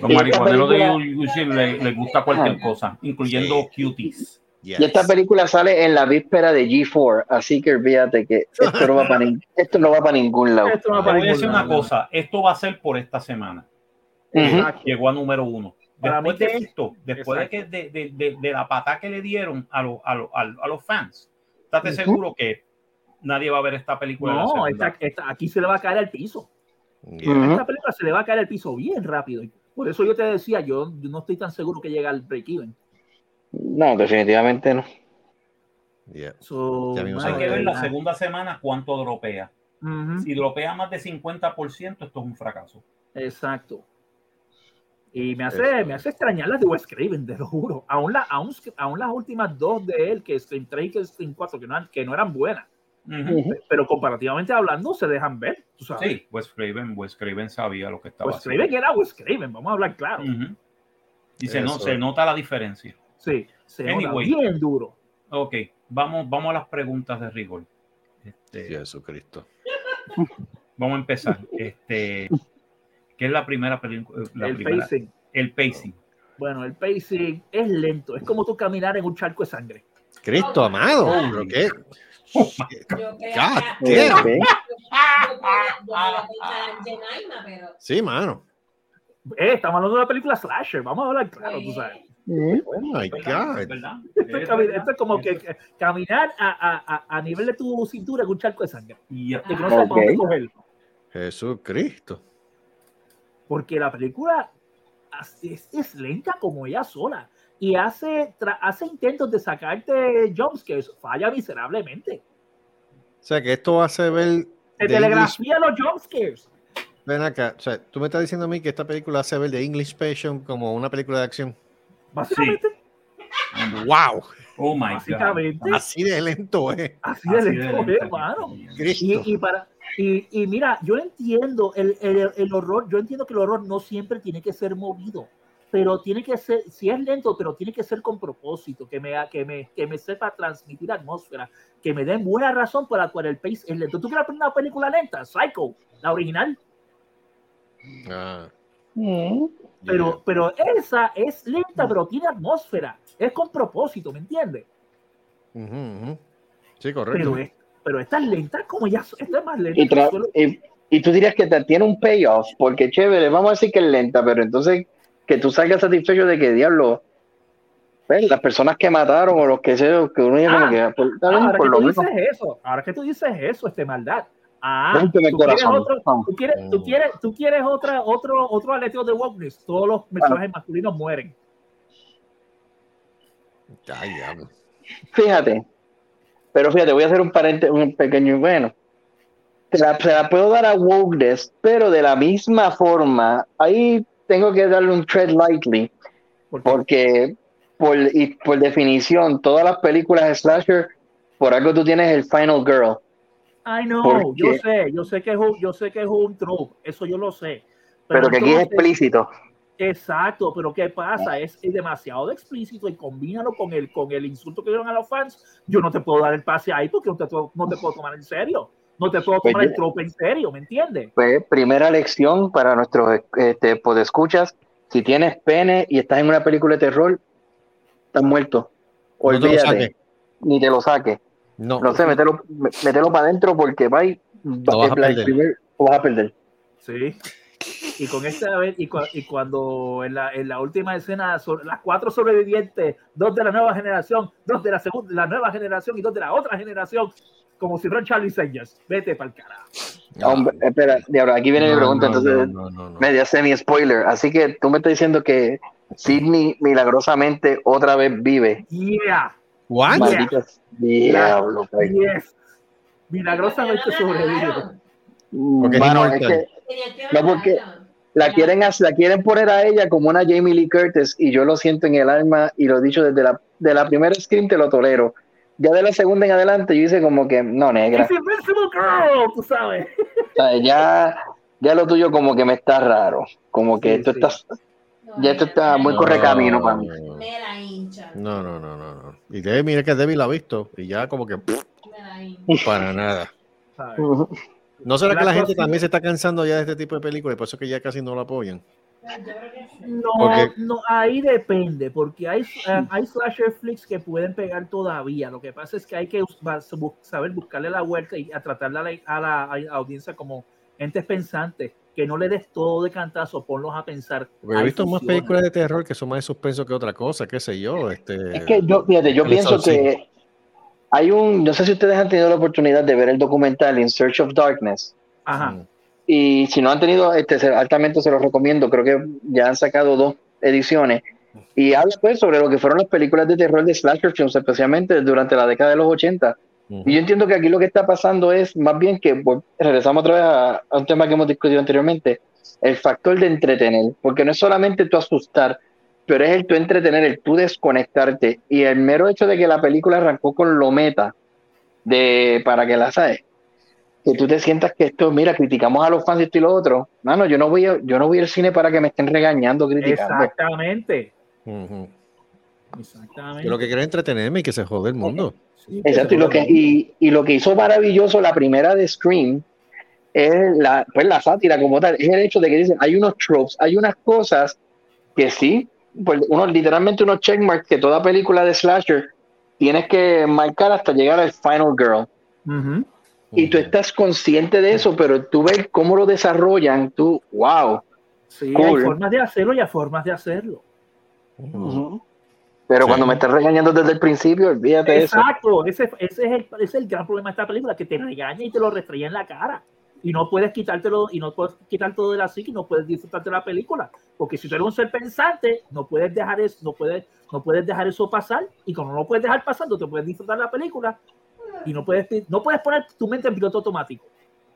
Los marihuaneros de película- YouTube le, les gusta cualquier cosa, incluyendo cuties. Y esta película sale en la víspera de G4, así que olvídate que esto no va para, esto no va para ningún lado. Esto no va para voy a decir una lado. cosa, esto va a ser por esta semana. Ujú. Exacto. Llegó a número uno. Después de esto, después de, que, de, de- de- de la patada que le dieron a, los a, los- a, los- a los fans, estate Ujú. seguro que nadie va a ver esta película. la No, esta- esta- aquí se le va a caer al piso. Yeah. Esta película se le va a caer al piso bien rápido. Por eso yo te decía, yo, yo no estoy tan seguro que llegue al break-even. No, definitivamente no. Yeah. So, Hay que ver la ah, segunda semana cuánto dropea. Si dropea más de 50%, esto es un fracaso. Exacto. Y me hace, me hace extrañar las de Wes Craven, te lo juro. Aún, la, aún, aún las últimas dos de él, que es Scream 3 y que Scream 4, que no, que no eran buenas. Pero comparativamente hablando, se dejan ver. tú sabes. Sí, Wes Craven, Wes Craven sabía lo que estaba Wes Craven era Wes Craven, vamos a hablar claro. Ujú. Y se, no, se nota la diferencia. Sí, se nota Anyway. bien duro. Ok, vamos, vamos a las preguntas de rigor. Este, Jesucristo. Vamos a empezar. Este, ¿Qué es la primera película? La el primera- pacing. El pacing. Bueno, el pacing es lento. Es como tú caminar en un charco de sangre. Cristo amado. Oh, Sí, mano. Eh, estamos hablando de una película slasher. Vamos a hablar claro, tú sabes. Oh my ¿Verdad? God. ¿Verdad? Esto es, esto como que que caminar a, a, a, nivel de tu cintura en un charco de sangre. Y- que no sabes para dónde Ok. cogerlo. Jesucristo. Porque la película es, es lenta como ella sola. Y hace, hace intentos de sacarte jumpscares. Falla miserablemente. O sea, que esto hace ver. De telegrafía los jumpscares. English- Ven acá. O sea, tú me estás diciendo a mí que esta película hace ver de English Passion como una película de acción. Básicamente, ¡Wow! Oh my God. básicamente Así de lento es. así de Así de lento lento. hermano. Y, y para y, y mira, yo entiendo el, el, el horror, yo entiendo que el horror no siempre tiene que ser movido, pero tiene que ser, si es lento, pero tiene que ser con propósito, que me, que me, que me sepa transmitir atmósfera, que me den buena razón por la cual el pace es lento. ¿Tú quieres ver una película lenta? Psycho, la original, Ah, Ujú. pero, pero esa es lenta, pero tiene atmósfera, es con propósito, ¿me entiendes? yeah. Ujú, ujú. Sí, Pero, correcto. es, pero esta es lenta como ya, esta es más lenta. Y, y, y tú dirías que te tiene un payoff, porque chévere, vamos a decir que es lenta, pero entonces que tú salgas satisfecho de que diablo, pues, las personas que mataron o los que sea, que uno ya como Ah, que por, está bien, ahora por que lo tú menos. dices eso, ahora que tú dices eso, este maldad. Ah, tú quieres, otro, tú, quieres, tú, quieres, tú quieres otra, otro, otro aleteo de wokeness. Todos los personajes masculinos mueren. Ay. Fíjate, pero fíjate, voy a hacer un paréntesis, un pequeño, bueno, te la, se la puedo dar a Wokeness, pero de la misma forma, ahí tengo que darle un tread lightly, Porque porque por, y por definición, todas las películas de slasher, por algo tú tienes el final girl. I know, ¿Por yo sé, yo sé que es un, yo sé que es un trope, eso yo lo sé. Pero que aquí es explícito. Exacto, pero ¿qué pasa? Es, es demasiado explícito y combínalo con el, con el insulto que dieron a los fans. Yo no te puedo dar el pase ahí porque no te, no te puedo tomar en serio. No te puedo Pues tomar el trope en serio, ¿me entiendes? Pues, primera lección para nuestros este, podescuchas. Si tienes pene y estás en una película de terror, estás muerto. No Olvídate. saques. Ni te lo saques. No, No sé, mételo, mételo para adentro porque va y Lo vas a perder. primer- lo vas a perder. Sí. Y con esta vez, y, cua- y cuando en la, en la última escena, sobre- las cuatro sobrevivientes, dos de la nueva generación, dos de la segunda, la nueva generación y dos de la otra generación, como si fueran Charlie Sangers. Vete para el carajo. Hombre, espera, diablo, aquí viene mi pregunta, no, entonces no, no, no, no. media semi spoiler. Así que tú me estás diciendo que Sidney milagrosamente otra vez vive. Yeah. What? Yeah. Diablo. Yes. Milagrosamente sobrevive. Porque es Mano, es inmortal. No, porque la quieren, hacer- la quieren poner a ella como una Jamie Lee Curtis y yo lo siento en el alma y lo he dicho desde la, de la primera screen te lo tolero. Ya de la segunda en adelante yo hice como que, no, negra. Es Invincible Girl, tú sabes. O sea, ya, ya lo tuyo como que me está raro. Como que Sí, esto sí. está, No, ya esto está muy me- correcamino para mí. Me la hincha. No, no, no, no, no. Y Debbie, mira que Debbie la ha visto y ya como que pff, para nada. ¿No será que la gente también se está cansando ya de este tipo de películas y por eso que ya casi no la apoyan? No, no, ahí depende, porque hay, eh, hay slasher flicks que pueden pegar todavía. Lo que pasa es que hay que saber buscarle la vuelta y a tratarle a la, a audiencia como entes pensantes, que no le des todo de cantazo, ponlos a pensar. Porque he visto más películas de terror que son más de suspenso que otra cosa, qué sé yo. Este, Es que yo, fíjate, yo pienso que hay un, no sé si ustedes han tenido la oportunidad de ver el documental In Search of Darkness. Ajá. Mm. Y si no han tenido, este, altamente se los recomiendo. Creo que ya han sacado dos ediciones. Y habla pues sobre lo que fueron las películas de terror de slasher films, especialmente durante la década de los 80. Ujú. Y yo entiendo que aquí lo que está pasando es más bien que, pues, regresamos otra vez a, a un tema que hemos discutido anteriormente, el factor de entretener, porque no es solamente tú asustar, pero es el tú entretener, el tú desconectarte. Y el mero hecho de que la película arrancó con lo meta, de, para que la sabes, que tú te sientas que esto, mira, criticamos a los fans y esto y lo otro. Mano, yo no voy, a- yo no voy al cine para que me estén regañando, criticando. Exactamente. Exactamente. Yo lo que quiero es entretenerme y que se jode el mundo. Sí, Exacto, y lo que, y, y lo que hizo maravilloso la primera de Scream es la, pues la sátira como tal, es el hecho de que dicen, hay unos tropes, hay unas cosas que sí, pues uno, literalmente unos checkmarks que toda película de slasher tienes que marcar hasta llegar al final girl. Ujú. Y tú estás consciente de eso, pero tú ves cómo lo desarrollan, tú, wow. Sí, Cool. hay formas de hacerlo y hay formas de hacerlo. Pero Sí. cuando me estás regañando desde el principio, olvídate de eso. Exacto, ese, ese, es el, ese es el gran problema de esta película, que te regaña y te lo restrella en la cara. Y no puedes quitártelo, y no puedes quitar todo de la psique y no puedes disfrutar de la película. Porque si tú eres un ser pensante, no puedes dejar eso, no puedes, no puedes dejar eso pasar, y como no lo puedes dejar pasar, no te puedes disfrutar la película, y no puedes, no puedes poner tu mente en piloto automático.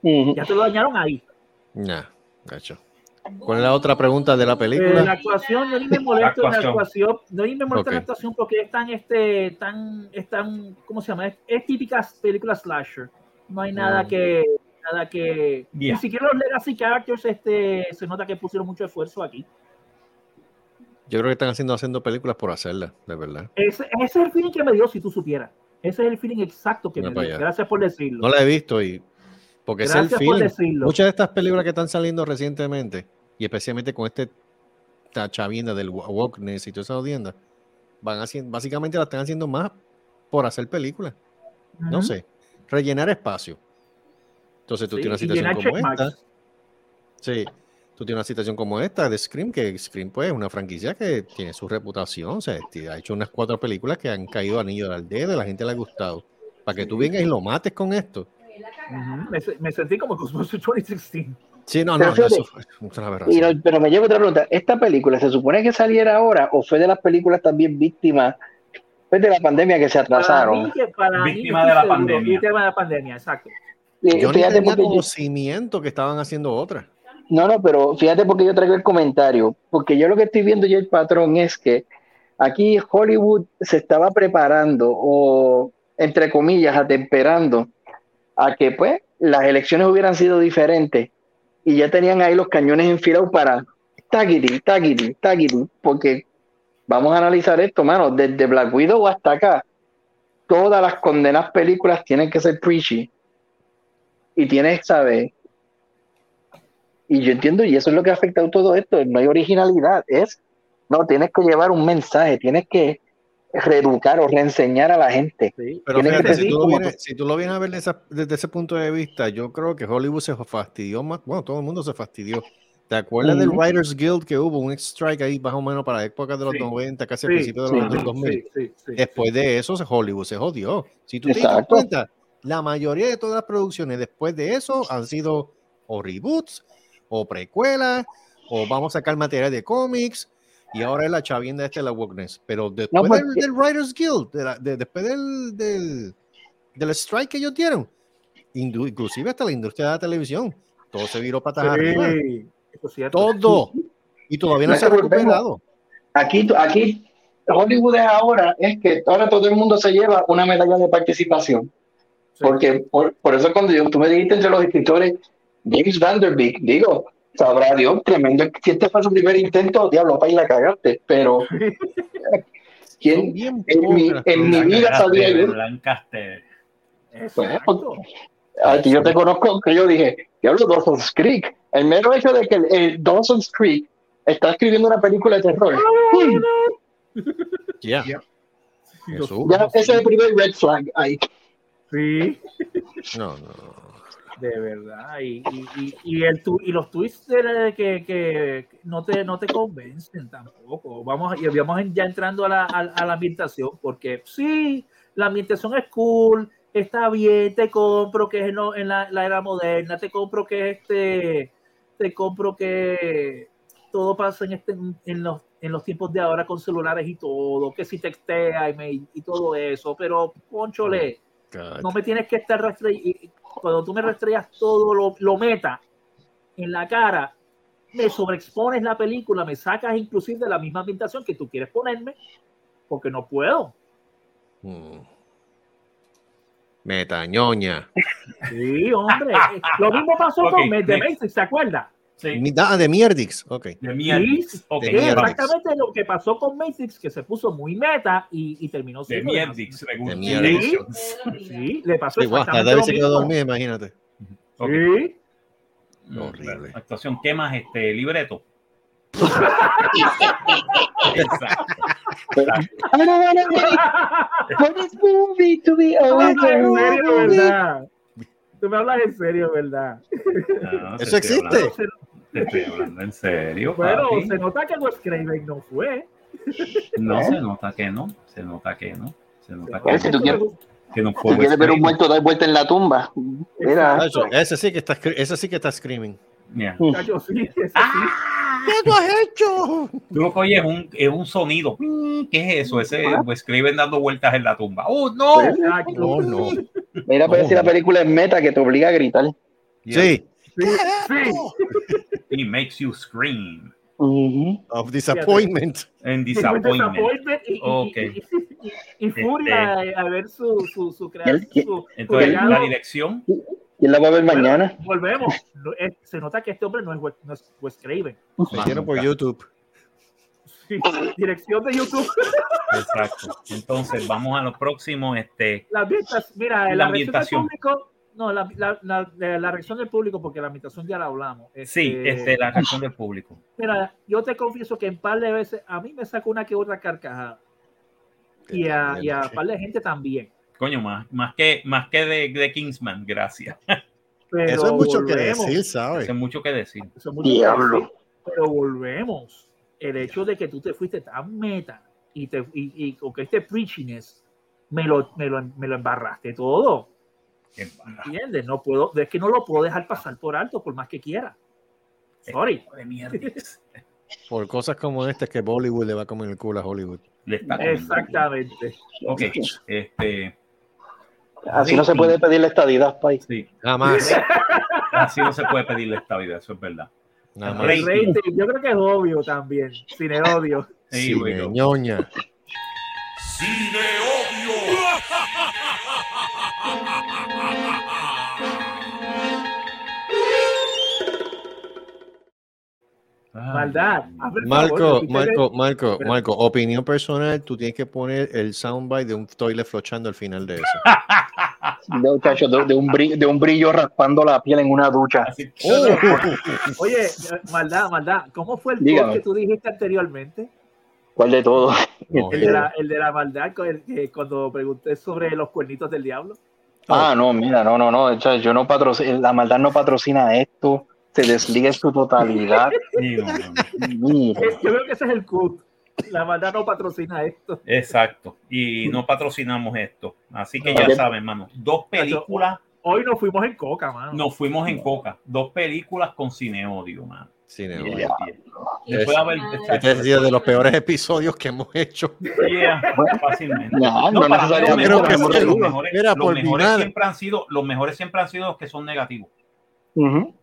Ya te lo dañaron ahí. Nah, gacho. ¿Cuál es la otra pregunta de la Eh, la película? actuación, yo ni me molesto en la actuación. no ni me molesto en la actuación porque es tan, este, tan, es tan, ¿cómo se llama? Es, es típica película slasher. No hay nada Mm. que, nada que, Yeah. ni siquiera los legacy characters, este, se nota que pusieron mucho esfuerzo aquí. Yo creo que están haciendo, haciendo películas por hacerlas, de verdad. Ese, ese es el feeling que me dio, si tú supieras. Ese es el feeling exacto que me dio. Gracias por decirlo. No la he visto y porque es el por feeling. decirlo. Muchas de estas películas que están saliendo recientemente y especialmente con este esta chavienda del wo- wokeness y toda esa odienda, van haciendo, básicamente la están haciendo más por hacer películas. No sé, rellenar espacio. Entonces tú Sí, tienes una situación como esta. Sí, tú tienes una situación como esta de Scream, que Scream pues es una franquicia que tiene su reputación, o sea, t- ha hecho unas cuatro películas que han caído anillo al dedo, a la gente le ha gustado. Para que tú vengas y lo mates con esto. Ujú. me, se- me sentí como Ghostbusters 2016. Sí, no, Pero no, fíjate, eso fue una Y aberración. no- pero me llevo otra pregunta. ¿Esta película se supone que saliera ahora o fue de las películas también víctimas pues, de la pandemia que se Para atrasaron? Víctima yo de la seguro, pandemia. Víctima de la pandemia, exacto. Yo tenía porque yo- conocimiento que estaban haciendo otra. No, no, pero fíjate porque yo traigo el comentario. Porque yo lo que estoy viendo ya el patrón es que aquí Hollywood se estaba preparando o, entre comillas, atemperando a que pues las elecciones hubieran sido diferentes y ya tenían ahí los cañones enfilados para taquiti, taquiti, taquiti, porque vamos a analizar esto, mano, desde Black Widow hasta acá, todas las condenas películas tienen que ser preachy y tienes, ¿sabes? Y yo entiendo, y eso es lo que ha afectado todo esto, no hay originalidad, es, no, tienes que llevar un mensaje, tienes que reeducar o reenseñar a la gente. Sí. Pero fíjate, si tú, lo vienes, si tú lo vienes a ver de esa- desde ese punto de vista, yo creo que Hollywood se fastidió más. Bueno, todo el mundo se fastidió. ¿Te acuerdas del Ujú. Writers Guild que hubo? Un strike ahí más o menos para la época de los Sí. 90, casi al Sí, principio de los del 2000. Sí, sí, sí, Después de eso, Hollywood se jodió. Si tú te das Exacto. cuenta, la mayoría de todas las producciones después de eso han sido o reboots, o precuelas, o vamos a sacar material de cómics, y ahora es la chavienda esta de la wokeness. Pero después pues, del, del Writers Guild, de la- de- después del, del, del strike que ellos dieron, indu- inclusive hasta la industria de la televisión, todo se viró patas arriba. Sí, eso es cierto. Todo. Y todavía no No se ha recuperado. Aquí, aquí, Hollywood es ahora, es que ahora todo el mundo se lleva una medalla de participación. Sí. Porque por, por eso cuando yo, tú me dijiste entre los escritores, James Vanderbeek, digo, sabrá Dios, tremendo, si este fue su primer intento, diablo, para ir a cagarte, pero ¿quién, bien en mi, en mi vida sabía yo? A ti yo te conozco, que yo dije, diablo, Dawson's Creek. El mero hecho de que el, el Dawson's Creek está escribiendo una película de terror, Ya. Ya. Jesús. ya ese es el primer red flag ahí. Sí, No, no. De verdad. Y, y, y, el tu- y los tweets de- que, que no, te, no te convencen tampoco. Vamos, y vamos ya entrando a la, a, la ambientación, porque sí, la ambientación es cool, está bien, te compro que es no, en la, la era moderna, te compro que este, te compro que todo pasa en, este, en, los, en los tiempos de ahora con celulares y todo, que si textea y, me- y todo eso, pero conchole God. no me tienes que estar rastreando. Cuando tú me rastreas todo lo, lo meta en la cara, me sobreexpones la película, me sacas inclusive de la misma ambientación que tú quieres ponerme, porque no puedo. Mm. Metañoña. Sí, hombre. Lo mismo pasó Ok, con The. Matrix, ¿se acuerda? Sí, Ah, de Mierdix. Ok. de. Sí, de Sí, Mierdix. vamos. exactamente lo que pasó con Matrix, que se puso muy meta y, y terminó De siendo Mierdix, De según Mierdix. Sí, le pasó hasta exactamente David lo se quedó mismo. dormido, imagínate. Sí. Horrible. Actuación, ¿qué más? Este, libreto. Exacto. I don't wanna wait for this movie to be Tú me hablas en serio, ¿verdad? Tú me hablas en serio, ¿verdad? No, te Eso existe. Te estoy hablando en serio. Bueno, papi. se nota que Wes Craven no fue. No se nota que no. Se nota que no. Se nota Pues, si que, tú quieres- que no fue Si quieres ver un muerto dar vuelta en la tumba, mira, Ese sí que está, ese sí que está screaming. Yeah. Sí. ¿Qué tú has hecho? Tú lo que oyes es un, es un sonido. Mm, ¿Qué es eso? Ese Wes Craven dando vueltas en la tumba. ¡Oh, no! No, no. mira pues si la película es meta que te obliga a gritar. Sí. Sí, sí. He makes you scream. Ujú. Of disappointment. En disappointment. disappointment y, y- Ok. y- y- y- y furia a- a ver su, su, su creación. ¿Quién- su- su Entonces, legado. la dirección. ¿Quién la va a ver mañana? Volvemos. Es- se nota que este hombre no es, Wes- no es Wes Craven. Me hicieron por YouTube. Sí, dirección de YouTube. Exacto. Entonces, vamos a lo próximo. Este, La ambientación, mira, La la, del ambientación. No, la, la, la, la- reacción del público, porque la ambientación ya la hablamos. sí, Este, este, la reacción del público. Mira, yo te confieso que en par de veces a mí me sacó una que otra carcajada. Y a, y a par de gente también. Coño, más, más que, más que de, de Kingsman, gracias. Pero Eso es mucho que volvemos. decir, ¿sabes? Hace mucho que decir. Eso es mucho que Diablo. decir, Pero volvemos. El hecho de que tú te fuiste tan meta y, te, y, y con que este preachiness me lo, me, lo, me lo embarraste todo. ¿Entiendes? No puedo, es que no lo puedo dejar pasar por alto por más que quiera. Sorry. De mierda. Por cosas como estas que Bollywood le va a comer el culo a Hollywood. Exactamente. Ok, este, Así no se puede pedir la estadidad, Pai. sí, Jamás. así no se puede pedirle esta vida, eso es verdad. Nada más. rating, yo creo que es obvio también. Sin el odio. Ñoña. Maldad. hazme el favor, Marco. Marco, Marco. Marco, opinión personal, tú tienes que poner el soundbite de un toilet flochando al final de eso. De, muchacho, de, de un brillo, de un brillo raspando la piel en una ducha. Así- Oye, maldad, maldad. ¿Cómo fue el Dígame. gol que tú dijiste anteriormente? ¿Cuál de todo? No, El de la, el de la maldad, el que cuando pregunté sobre los cuernitos del diablo. Ah, no, mira, no, no, no. yo no patrocino, la maldad no patrocina esto. Se desliga en su totalidad. Mira. Yo creo que ese es el cut. La maldad no patrocina esto. Exacto. Y no patrocinamos esto. Así que No. ya saben, hermano. Dos películas, Hoy nos fuimos en coca, mano. nos fuimos en coca. Dos películas con cine odio, mano. Cine, Yeah. haber- Este ha sido de los peores episodios que hemos hecho. Yeah, fácilmente. No, no los necesariamente, mejores- pero que los sí. mejores- Mira, los por mi mejores madre. siempre han sido, los mejores siempre han sido los que son negativos. Ujú.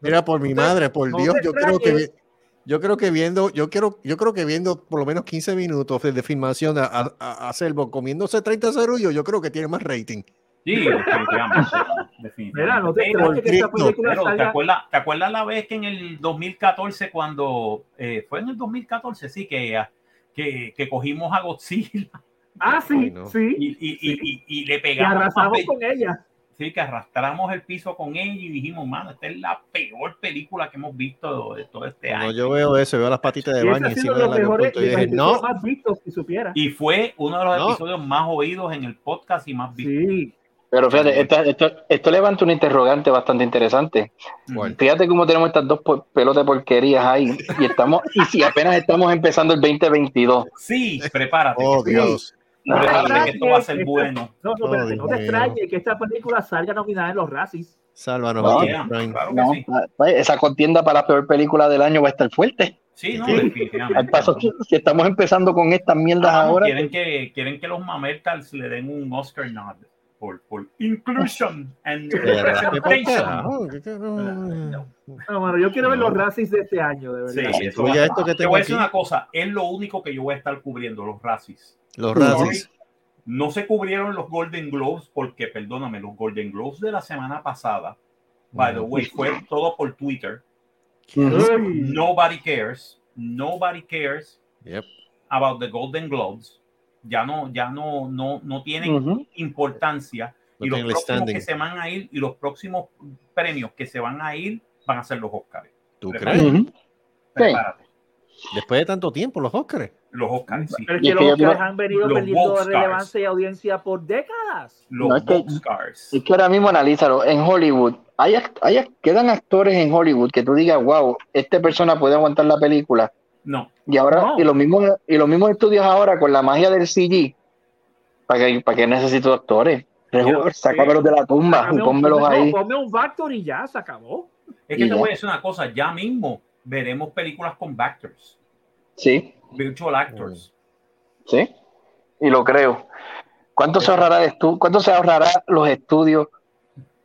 Mira, por mi madre, por no Dios, yo creo que yo creo que viendo, yo quiero, yo creo que viendo por lo menos 15 minutos de, de filmación a, a, a- a Selvo comiéndose 30 cerullos, yo creo que tiene más rating. Sí, definitivamente. definitivamente. Mira, no te Pero- extrañes que esta Cristo, película Pero, ¿te, salga. acuerdas, ¿te acuerdas la vez que en el 2014, cuando eh, fue en el 2014, sí, que, que, que cogimos a Godzilla Ah, sí, Ay, no. sí. y, y, y, y, y le Y pegamos, arrasamos con ella. sí, que arrastramos el piso con ella y dijimos, mano, esta es la peor película que hemos visto de todo este año. yo veo eso, veo las patitas de baño encima mejores aeropuerto y dije, no, más vistos, si supiera. Y fue uno de los No. episodios más oídos en el podcast y más vistos. Sí. Pero fíjate, esta- esto, esto levanta un interrogante bastante interesante. ¿Cuál? Fíjate cómo tenemos estas dos pelotas de porquerías ahí. Y estamos, y si apenas estamos empezando el 2022. Sí, prepárate. oh que- Dios. prepárate que esto va a ser bueno. No, no, Oh, espérate, Dios no te mío. extrañes que esta película salga nominada en los Razzies. Sálvanos, No, Yeah, claro que No, sí. esa contienda para la peor película del año va a estar fuerte. Sí, no, Sí. Al definitivamente. paso, si estamos empezando con estas mierdas Ah, ahora. quieren, que, quieren que los mamertals le den un Oscar nod por, por inclusion and De verdad, ¿qué por representation. No, bueno, yo quiero ver No. los Razzies de este año, de verdad. Sí, eso esto que Te voy a decir aquí. una cosa, es lo único que yo voy a estar cubriendo, los Razzies. Los Sorry. Razzies. No se cubrieron los Golden Globes porque, perdóname, los Golden Globes de la semana pasada, by the way, fue todo por Twitter. Nobody cares, nobody cares Yep. about the Golden Globes. Ya no, ya no, no, no tienen importancia. No y los próximos standing. que se van a ir y los próximos premios que se van a ir van a ser los Oscars. ¿Tú Prepárate. crees? Prepárate. Después de tanto tiempo, los Oscars. Los Oscars, sí. Pero es que es que los han venido los perdiendo Oscars. relevancia y audiencia por décadas. Los No, es que- Oscars. Es que ahora mismo analízalo. En Hollywood, hay, hay quedan actores en Hollywood que tú digas, wow, esta persona puede aguantar la película. No, Y ahora, No. y los mismos, y los mismos estudios ahora con la magia del CG. ¿Para qué, para qué necesito actores? Sácamelos de la tumba y Sácame un- pónmelos ahí. no, ponme un Factor y ya, se acabó. es que Y te ya. voy a decir una cosa, ya mismo veremos películas con actors, Sí, virtual actors. sí. Y lo creo. ¿Cuánto se ahorrará, de estu- cuánto se ahorrará los estudios?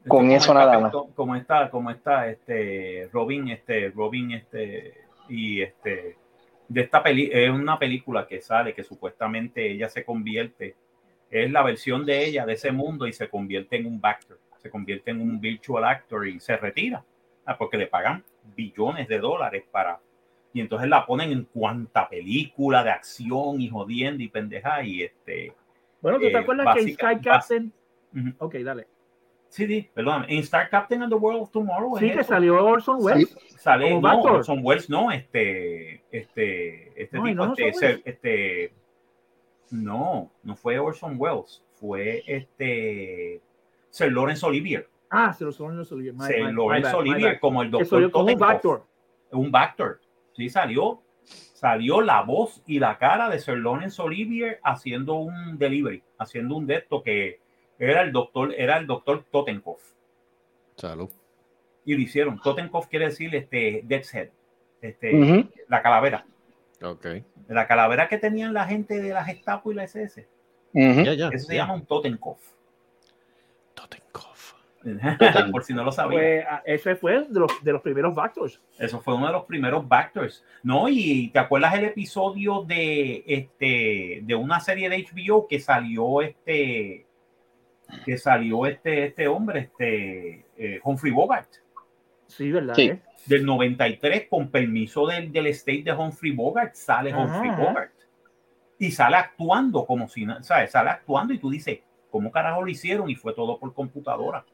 Con eso nada más. Como está, como está este Robin, este Robin, este y este de esta peli es una película que sale que supuestamente ella se convierte es la versión de ella de ese mundo y se convierte en un actor, se convierte en un virtual actor y se retira ah, porque le pagan billones de dólares para y entonces la ponen en cuanta película de acción y jodiendo y pendeja y este Bueno, ¿tú Eh, te acuerdas que Sky Captain? Ujú. Ok, dale. Sí, sí, perdóname, en Star Captain and the World of Tomorrow Sí, es que eso. salió Orson Welles. sale Como no. Orson Welles no este este este No, tipo no este, Orson Welles. ese- este no no fue Orson Welles fue este Sir Lawrence Olivier Ah, se lo son los Olivier. My- Sir my- Lawrence my Olivier bad. como el doctor como un. Factor. un Bactor sí salió salió la voz y la cara de Sir Lawrence Olivier haciendo un delivery haciendo un de esto que era el doctor era el doctor Totenkopf Salud. y lo hicieron Totenkopf quiere decir este Death's Head este la calavera Ok. la calavera que tenían la gente de la Gestapo y la SS. Ya, ya. Eso se llama un Totenkopf. Totenkopf. Por si no lo sabía. Pues, ese fue de los, de los primeros Bactors. Eso fue uno de los primeros Bactors. ¿No? Y te acuerdas el episodio de este de una serie de HBO que salió este que salió este este hombre, este eh, Humphrey Bogart, Sí, ¿verdad? Sí. eh? del 93, con permiso del, del estate de Humphrey Bogart, sale Ajá, Humphrey ajá. Bogart. Y sale actuando como si, ¿sabes? Sale actuando y tú dices, ¿cómo carajo lo hicieron? Y fue todo por computadora.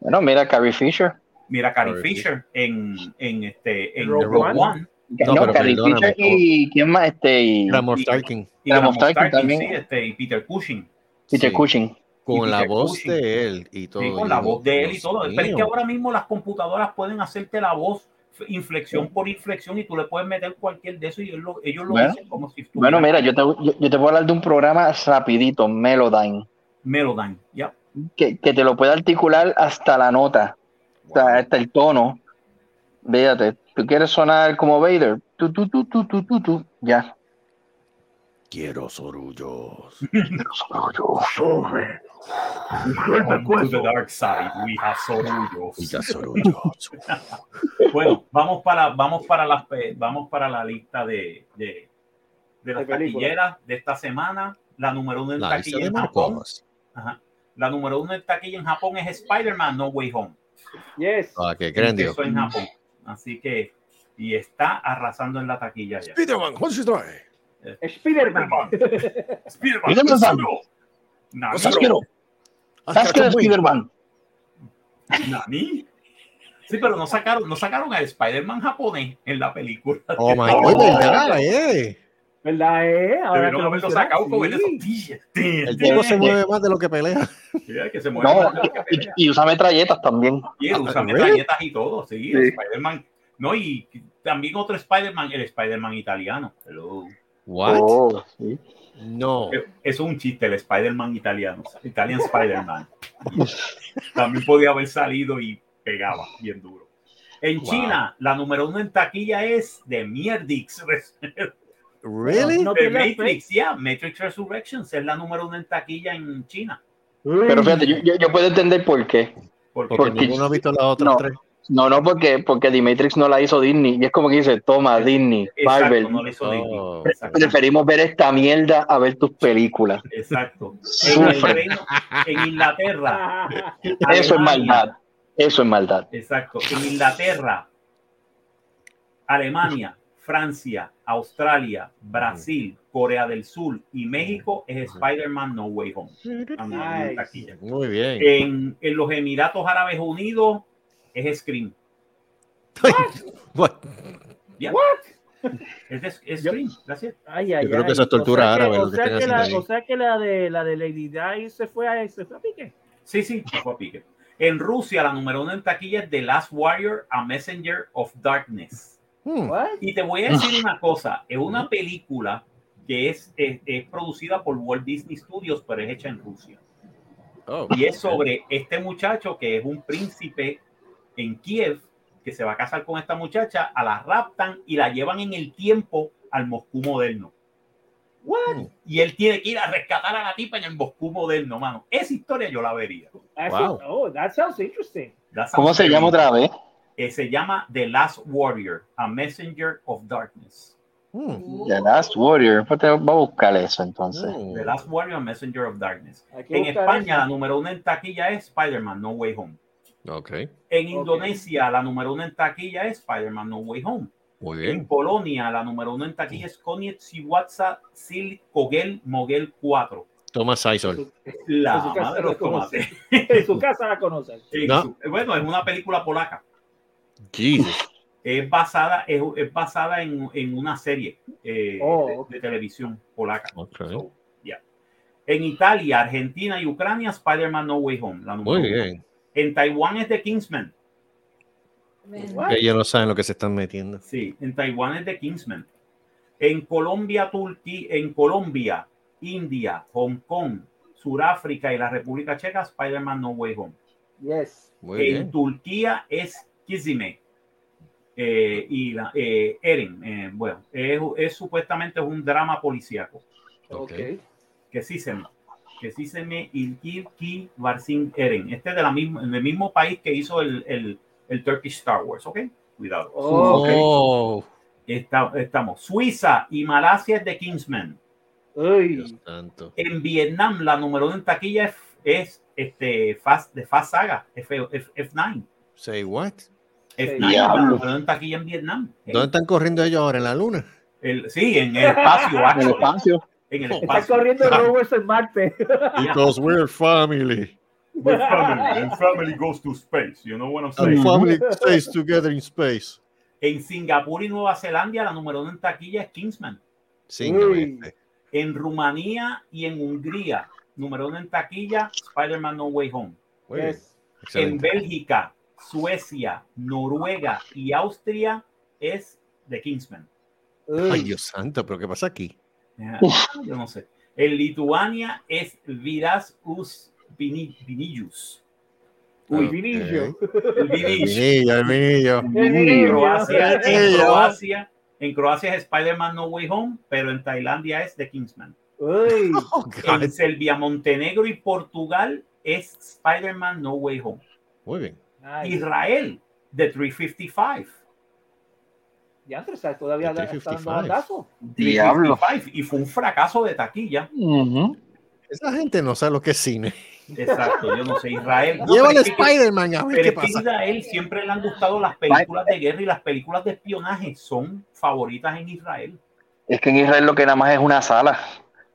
Bueno, mira, Carrie Fisher. Mira, Carrie Carrie Fisher en, en, este, en Rogue Rogue One. One. No, pero Carrie Fisher y quién más, este, y Ramos y- Tarkin, Y Ramos Ramos Tarkin Tarkin, también. sí, este, y Peter Cushing. Peter Sí. Cushing. Con la voz Cushing. de él y todo. Sí, con y la voz de él y todo. Pero es que ahora mismo las computadoras pueden hacerte la voz inflexión por inflexión y tú le puedes meter cualquier de eso y ellos lo, ellos lo Bueno. dicen como si Bueno, mira, yo te, yo, yo te puedo hablar de un programa rapidito, Melodyne, Melodyne. Ya. que, que te lo puede articular hasta la nota, o sea, hasta el tono. Fíjate, tú quieres sonar como Vader, tú, tú, tú, tú, tú, tú, tú, ya. Quiero sorullos. To the dark side, we have sorullos. Ya sorullos. Bueno, vamos para, vamos para las pe- vamos para la lista de, de, de las taquilleras de esta semana. La número uno en La taquilla en Japón. Ajá. La número uno en taquilla en Japón es Spider-Man No Way Home. Yes. Ah, qué grande. En Japón. Así que, y está arrasando en la taquilla ya. Spider-Man, what's your story? Spider-Man. Spider-Man. Spider-Man. Sasuke de Spider-Man. Nani. Sí, pero no sacaron, no sacaron al Spider-Man japonés en la película. Oh my god, verdad, eh. ¿Verdad? Eh? Ahora lo haberlo sacado con el sí. El tipo se mueve más de lo que pelea. que se mueve No, más de lo que y, pelea. y usa metralletas también. Y usa ¿really? metralletas y todo, sí, Sí. Spider-Man. No, y también otro Spider-Man, el Spider-Man italiano. Hello. What? Oh, sí. No. Eso es un chiste, el Spider-Man italiano. Italian Spider-Man. También podía haber salido y pegaba bien duro. En Wow. China, la número uno en taquilla es de Mierdix. Really? No Matrix, ya. Matrix Resurrections es la número uno en taquilla en China. Pero fíjate, yo, yo, yo puedo entender por qué. Porque, Porque porque- ninguno ha visto las otras No. tres. No, no, porque, porque Dimatrix no la hizo Disney. Y es como que dice, toma, Disney, exacto, Marvel. no le hizo Disney. Oh. Preferimos ver esta mierda a ver tus películas. Exacto. En, el Sufre. reino- en Inglaterra. Eso es maldad. Eso es maldad. Exacto. En Inglaterra, Alemania, Francia, Australia, Brasil, Corea del Sur y México es Spider-Man No Way Home. Nice. Muy bien. En, en los Emiratos Árabes Unidos es Scream. What? Es, de- es Yo- Scream, gracias. Ay, ay, Yo creo ay. que eso es tortura O sea árabe, O sea que, la, haciendo ahí. o sea que la de la de Lady Di se fue a, se fue a pique. Sí, sí, fue a pique. En Rusia, la número uno en taquilla es The Last Warrior, A Messenger of Darkness. Hmm. What? Y te voy a decir una cosa, es una película que es, es, es producida por Walt Disney Studios, pero es hecha en Rusia. Oh. Y es sobre este muchacho que es un príncipe en Kiev, que se va a casar con esta muchacha, a la raptan y la llevan en el tiempo al Moscú moderno. Hmm. Y él tiene que ir a rescatar a la tipa en el Moscú moderno, mano. Esa historia yo la vería. Wow. Oh, that sounds interesting. That ¿Cómo se llama otra vez? eh, se llama The Last Warrior, A Messenger of Darkness. Hmm. The Last Warrior. Pues te va a buscar eso entonces. Hmm. The Last Warrior, A Messenger of Darkness. En España, la eso. número uno en taquilla es Spider-Man No Way Home. Ok. En Indonesia, la número uno en taquilla es Spider-Man No Way Home. Muy En bien. Polonia, la número uno en taquilla es Koniec Siwatsa Sil Kogel Mogel 4. Toma Sisal. La En su casa madre de los tomates. En su casa la conocen. En No. Bueno, es una película polaca. Jesus. Es basada, es, es basada en, en una serie eh, Oh, de, de televisión polaca. So, yeah. En Italia, Argentina y Ucrania, Spider-Man No Way Home. La número Muy uno. En Taiwán es The Kingsman. Que ellos no saben lo que se están metiendo. Sí, en Taiwán es The Kingsman. En Colombia, Turquía, en Colombia, India, Hong Kong, Suráfrica y la República Checa, Spider-Man No Way Home. Yes. Muy en bien. Turquía es Kizime. Eh, y la, eh, Eren, eh, bueno, es, es supuestamente un drama policíaco, Ok. Ok. que sí se que sí se me Ilkir Ki Varsin Eren. Este es de la misma, del mismo país que hizo el, el, el Turkish Star Wars, ¿ok? Cuidado. Oh, ok. Oh, Está- estamos. Suiza y Malasia es de Kingsman. En Vietnam, la número uno en taquilla es, es este, Fast, de Fast Saga, F, F, F9. Say what? F9, la número uno en taquilla en Vietnam. ¿Dónde están corriendo ellos ahora? ¿En la luna? El- sí, en el espacio, En el espacio. En el Está espacio. corriendo el Rovers en Marte. Because we're family. We're family, and family goes to space, you know what I'm And saying? family stays together in space. En Singapur y Nueva Zelanda, la número uno en taquilla es Kingsman. Uy. En Rumanía y en Hungría, número uno en taquilla, Spider-Man No Way Home. Yes. En. Bélgica, Suecia, Noruega y Austria es de Kingsman. Ay, Dios santo, pero ¿qué pasa aquí? Yo no sé. En Lituania es Vidas Us Vini- Vinicius. Uy. Vinillo. El vinillo, el vinillo. En. Croacia, en. Croacia, en Croacia es Spider-Man No Way Home, pero en Tailandia es The Kingsman. Uy. Oh. En Serbia, Montenegro y Portugal es Spider-Man No Way Home. Muy bien. Israel, The 355. Ya antes, ¿sabes? todavía está dando 355. bandazos. Diablo. 355, Y fue un fracaso de taquilla. Esa gente no sabe lo que es cine. Exacto, yo no sé. Israel. no, Llévale pero es que- Spider-Man a ver Pero qué es que a pasa. Israel siempre le han gustado las películas de guerra y las películas de espionaje son favoritas en Israel. Es que en Israel lo que nada más es una sala.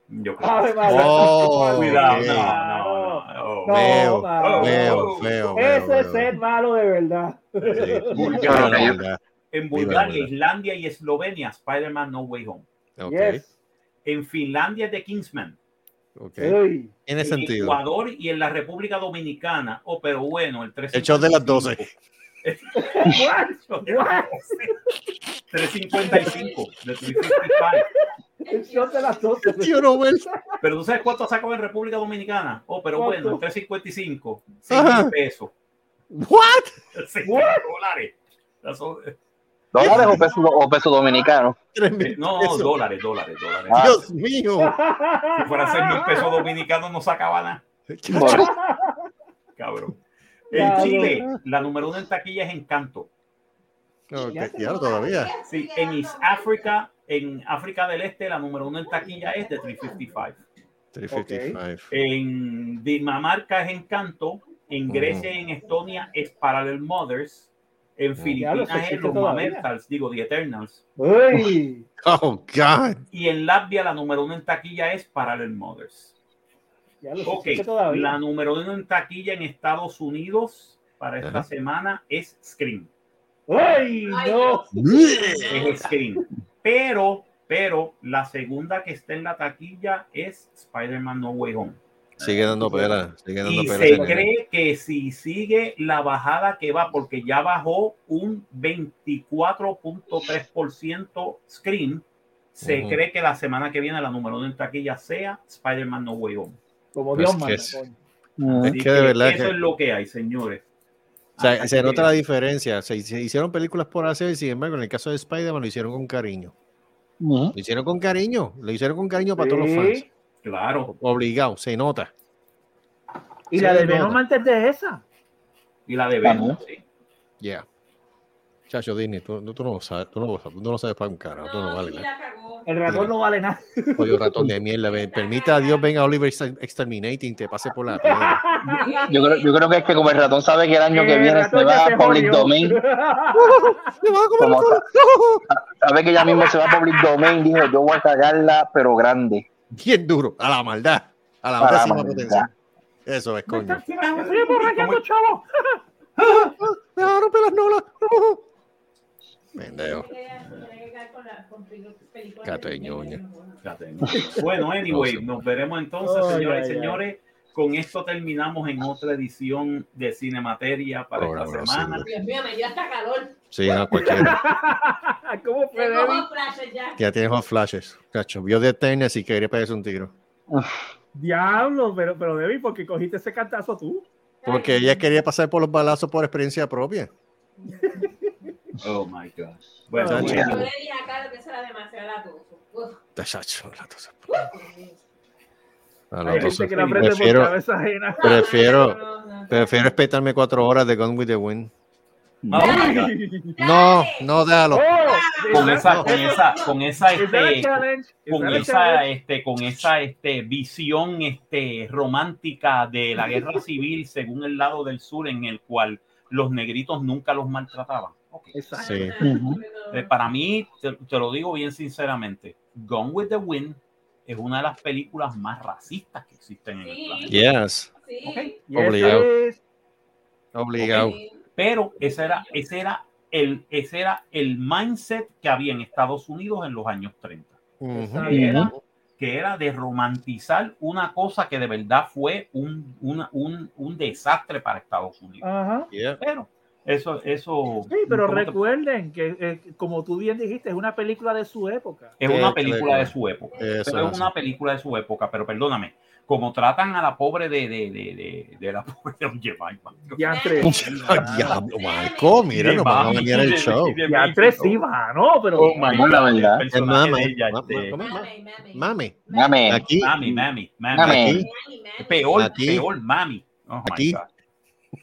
Yo creo. Madre. Oh, Cuidado, no, no, no. No, Veo, mano. Veo, feo, Ese es ser malo de verdad. Bulgaria. Pero yo- En Bulgaria. Islandia y Eslovenia, Spider-Man No Way Home. Ok, Yes. En Finlandia, The Kingsman. ok. Uy. Tiene En sentido. Ecuador y en la República Dominicana. Oh, pero bueno, el 355. El show de las 12. What? What? 355 de 355. El shot de las 12. Tío Nobel. Pero tú sabes cuánto sacó en República Dominicana. Oh, pero ¿Cuánto? bueno, el 355. 6 Ajá. mil pesos. What? 6 What? dólares. ¿Dólares o pesos o peso dominicano? Tres mil No, pesos. dólares, dólares, dólares. Ah. Dios mío. Si fuera 6 mil pesos dominicanos, no sacaba nada. Cabrón. Ya, En Chile, la número uno en taquilla es Encanto. Ok, claro, todavía. Sí, en East Africa, en África del Este, la número uno en taquilla es de 355. 355. En Dinamarca es Encanto. En. Grecia y en Estonia es Parallel Mothers. En. Diablo, Filipinas es Los. Mamertals, digo, The Eternals. Uy. Oh, God. Y en Latvia la número uno en taquilla es Parallel Mothers. Ya lo Ok, todavía. la número uno en taquilla en Estados Unidos para esta semana es Scream. ¡Ay, no! Es Scream. Pero, pero la segunda que está en la taquilla es Spider-Man No Way Home. Sigue dando pela. Sigue dando Y pela. se cree que si sigue la bajada que va, porque ya bajó un 24.3% Scream, se Ujú. cree que la semana que viene la número uno en taquilla sea Spider-Man No Way Home. Como Pues Dios que manda. es- que de verdad eso que- es lo que hay, señores. O sea, Hasta se nota la diferencia. Se, se hicieron películas por hacer, sin embargo, en el caso de Spider-Man lo hicieron con cariño. Lo hicieron con cariño. Lo hicieron con cariño para todos los fans. Claro. Obligado, se nota. Y la de no. Venom antes de esa. Y la de Venom, sí. Yeah. Chacho, Disney, tú, tú no lo sabes, tú no lo sabes, tú no lo sabes para un cara, tú no vale. sí nada. la cagó. El ratón no vale nada. Pollo ratón de mierda, permita a Dios venga Oliver Exter- Exterminating, te pase por la piedra. Yo creo, yo creo que es que como el ratón sabe que el año que viene se ya va a Public jodió. Domain, ¡Me va a comer sabe que ya mismo se va a Public Domain, dijo yo voy a cagarla, pero grande. Bien duro, a la maldad, a la máxima maldad. potencia. Eso es, coño. me estoy emborrachando, chavo. Me va a romper las nolas. Pendejo. Tiene que caer con la- con películas Gato de de- ñoña. Bueno, anyway, nos veremos entonces, ay, y señores. Con esto terminamos en otra edición de Cinemateria para Programa esta semana. Dios mío, me dio hasta calor. Sí, no, cualquiera. ¿Cómo fue, flashes ya. Ya tienes hot flashes. Cacho, vio de Eternals y quería pegarse un tiro. Diablo, pero, pero Debbie, ¿por qué cogiste ese cantazo tú? Porque ella quería pasar por los balazos por experiencia propia. Oh my God. Bueno. Yo le dije a Carlos que eso era demasiado latoso. Chacho, la Hay gente que aprende por prefiero, cabeza ajena. prefiero, prefiero respetarme cuatro horas de Gone with the Wind. Oh God. No, no, déjalo. Oh, con esa, con esa, con esa, a este, con a esa, challenge? este, con esa, este, visión, este, romántica de la guerra civil según el lado del sur, en el cual los negritos nunca los maltrataban. Ok. Exacto. Sí. Eh, para mí, te, te lo digo bien sinceramente, Gone with the Wind es una de las películas más racistas que existen en el Sí. planeta. Yes, Sí. Ok. Y Obligado. es- obligado. Sí. Pero ese era, ese era el, ese era el mindset que había en Estados Unidos en los años 30. Ujú. que era, que era de romantizar una cosa que de verdad fue un, una- un, un desastre para Estados Unidos. Ajá. Yeah. Pero eso, eso Sí, pero ¿cómo te- recuerden que, eh, como tú bien dijiste, es una película de su época. es una película de su época. eso Pero es una película de su época, pero perdóname, como tratan a la pobre de, de, de, de, de la pobre de. Diantre. Diablo, Marco, mira, nos van a venir el show. Diantre sí, mano, pero. Oh my No, la verdad. este, ma- Mami, mami. Mami, Mami, mami, mami. Mami. aquí, Mami, mami. Peor, Aquí. peor, mami. Oh my Aquí.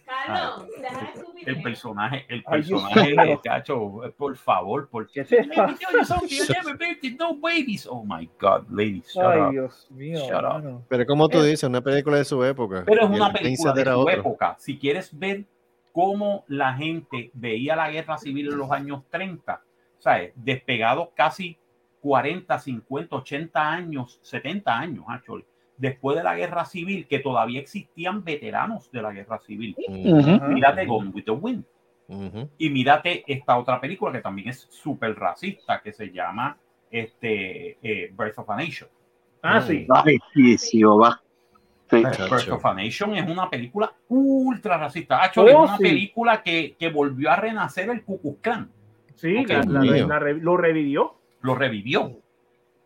Carlos, deja de estupidez. El personaje, el personaje de Cacho, por favor, por ¿Qué te Let me tell you pasa? something, I never babied, no babies. Oh my God, ladies, shut Ay, up. Dios mío. Shut up. pero como tú Eh, dices, una película de su época. Pero es una el película de su época. Si quieres ver cómo la gente veía la guerra civil en los años 30, ¿sabes? Despegados casi 40, 50, 80 años, 70 años, actually, después de la guerra civil, que todavía existían veteranos de la guerra civil. Ajá. Mírate Gone with the Wind. Y mírate esta otra película que también es súper racista, que se llama este, eh, Birth of a Nation. Ah, sí. Ay, sí, sí, va. Sí. Birth of a Nation es una película ultra racista. Actually, Oh, es una sí. película que, que volvió a renacer el Ku Klux Klan. Sí, la- la- la lo revivió. Lo revivió.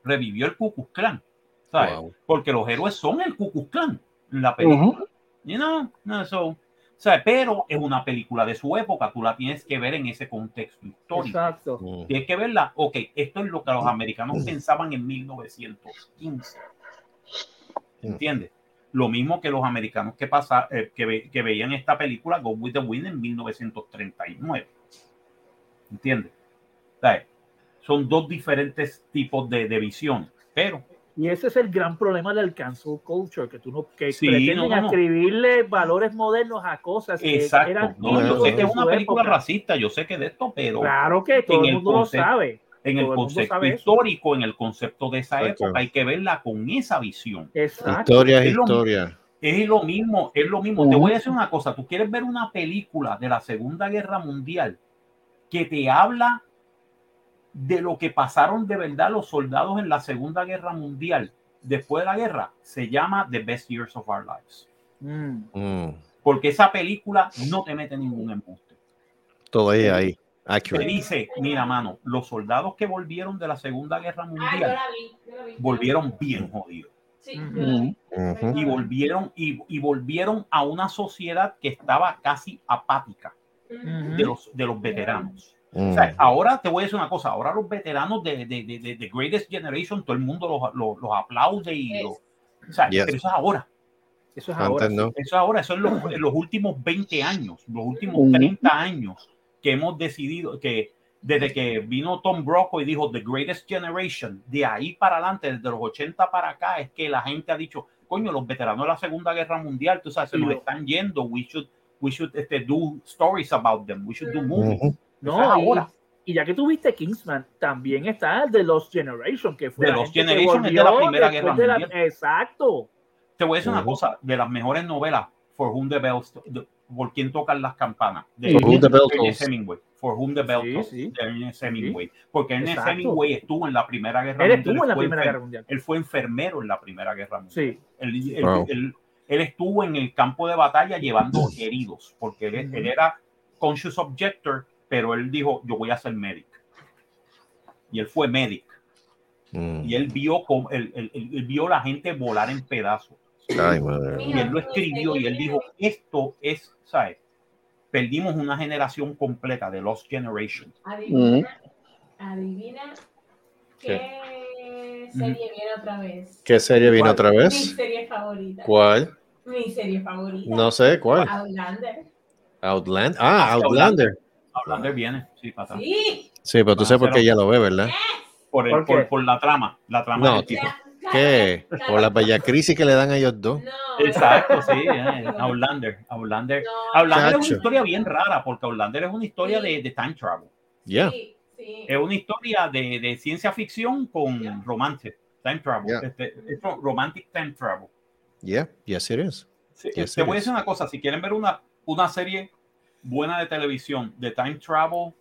Revivió el Ku Klux Klan. ¿Sabes? Wow. Porque los héroes son el Ku Klux Klan en la película. Ujú. You know, no, so, ¿sabes? Pero es una película de su época. Tú la tienes que ver en ese contexto histórico. Exacto. Mm. Tienes que verla. Ok, esto es lo que los americanos pensaban en 1915. ¿Entiendes? Lo mismo que los americanos que, pasa, eh, que, ve- que veían esta película Go with the Wind en 1939. ¿Entiendes? O sea, Son dos diferentes tipos de, de visión. Pero Y ese es el gran problema del cancel culture, que tú no, que Sí, pretenden no, no, escribirle valores modernos a cosas que Exacto. eran No, yo sé que es una película época. racista, yo sé que de esto, pero Claro que todo el el mundo lo concepto- sabe. en el todo el mundo concepto sabe eso. histórico, en el concepto de esa Exacto. época, hay que verla con esa visión. Exacto. Historia es lo- historia. Es lo mismo, es lo mismo. Te Ujú. voy a decir una cosa, tú quieres ver una película de la Segunda Guerra Mundial que te habla de lo que pasaron de verdad los soldados en la Segunda Guerra Mundial después de la guerra, se llama The Best Years of Our Lives. Mm. Mm. Porque esa película no te mete ningún embuste. Todo ahí, ahí. Te Accurate. dice, mira, mano, los soldados que volvieron de la Segunda Guerra yo Mundial la vi. yo la vi. volvieron bien jodidos. Sí. Y volvieron, y, y volvieron a una sociedad que estaba casi apática de los, de los veteranos. Mm. O sea, ahora te voy a decir una cosa, ahora los veteranos de, de, de, de- de Greatest Generation, todo el mundo los, los, los aplaude y los, o sea, Yes. pero eso es ahora, Eso es ahora. Antes no. eso es ahora, eso es los, en los últimos 20 años, los últimos Ujú. 30 años que hemos decidido que desde que vino Tom Brokaw y dijo The Greatest Generation, de ahí para adelante, desde los 80 para acá, es que la gente ha dicho, coño, los veteranos de la Segunda Guerra Mundial, tú sabes, se nos lo- están yendo, we should, we should este, do stories about them, we should do movies. No, y, ahora. y ya que tuviste Kingsman, también está el de Lost Generation, que fue The la Lost Generation es de la Primera Guerra de la- Mundial. Exacto. Te voy a decir una Ujú. cosa, de las mejores novelas, For Whom the Bells, de- por quién tocan las campanas, de For Whom the Bell Ernest Tolls. Hemingway, For Whom the Bell Sí, sí. de Ernest Hemingway, porque Ernest Exacto. Hemingway estuvo en la Primera Guerra Él Mundial. estuvo en la Primera Guerra Mundial. Él fue enfermero en la Primera Guerra Mundial. Sí. Él, él- Wow. él- él estuvo en el campo de batalla llevando heridos, porque él, él era conscious objector, pero él dijo, yo voy a ser médico. Y él fue médico. Mm. Y él vio, cómo- él, él- él- él vio la gente volar en pedazos. Ay, madre. Y él lo escribió y él dijo, esto es, ¿sabes? Perdimos una generación completa de Lost Generation. Adivina, adivina qué serie viene otra vez. ¿Qué serie viene ¿Cuál? otra Mi vez? serie favorita. ¿Cuál? Mi serie favorita. No sé, ¿cuál? Outlander. Outland. Ah, Ah, Outlander. Outlander viene, sí, para atrás. Sí. Sí, pero tú sabes por qué ella lo ve, ¿verdad? Por, el, ¿Por por, por la trama, la trama No, del tipo. ¿Qué? Por la bella crisis que le dan a ellos dos. No. Exacto, sí, eh, Outlander, Outlander. No. Outlander es una historia bien rara, porque Outlander es una historia de, de time travel. Ya. Sí, sí. Es una historia de, de ciencia ficción con romance, time travel, Yeah. este, es ro- romantic time travel. Yeah, yes it is. Sí, Yes, te it voy a decir una cosa, si quieren ver una, una serie buena de televisión de time travel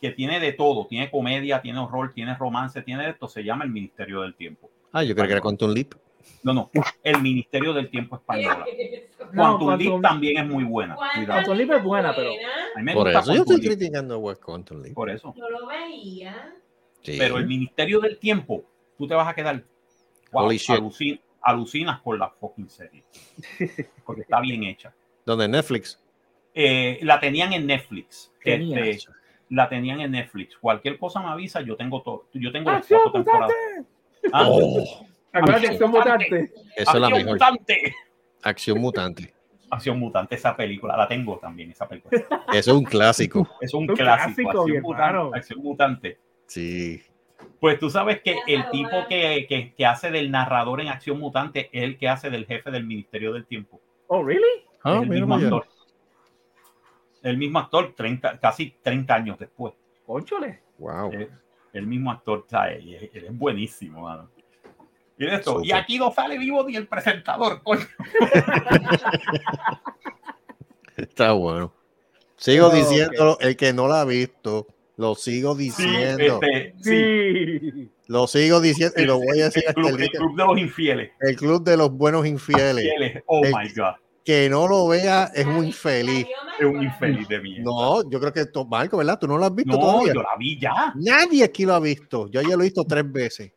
que tiene de todo, tiene comedia, tiene horror, tiene romance, tiene esto, se llama El Ministerio del Tiempo. Ah, yo creo que era Quantum Leap. No, no, El Ministerio del Tiempo española. No, Quantum Leap también es muy buena. Cuidado. Quantum Leap es buena, pero- A mí me Por gusta eso yo estoy Leap, criticando a West Quantum Leap. Por eso. Yo lo veía. Sí. Pero el Ministerio del Tiempo, tú te vas a quedar. Wow, alucin- alucinas con la fucking serie. Porque está bien hecha. ¿Dónde? Netflix. Eh, la tenían en Netflix. Tenía. Este, la tenían en Netflix. Cualquier cosa me avisa, yo tengo todo. Yo tengo las ¡Acción cuatro temporadas. Ah, Oh, son Mutante. esa es la Acción mejor. Mutante. Acción Mutante. Acción Mutante, esa película. La tengo también, esa película. Eso es un clásico. Es un Un clásico. clásico, Acción. Mutante, Acción Mutante. Sí. Pues tú sabes que el tipo que, que, que hace del narrador en Acción Mutante es el que hace del jefe del Ministerio del Tiempo. Oh, really? Ah, el mismo actor. El mismo actor, 30, casi 30 años después. Cónchole. Wow. Eh, el mismo actor, ¿sabes? Y es, él es buenísimo, mano. Mira esto, y aquí no sale vivo ni el presentador, coño. Está bueno. Sigo Oh, diciendo, el que no la ha visto, lo sigo Sí, diciendo. este, sí. Sí. Lo sigo diciendo y lo voy a decir El hasta club, el el club de los infieles. El club de los buenos infieles. Infieles. Oh El- my God. Que no lo vea es un infeliz. Es un infeliz de mierda. No, yo creo que esto, Marco, ¿verdad? Tú no lo has visto No, todavía. yo la vi ya. Nadie aquí lo ha visto. Yo ya lo he visto tres veces.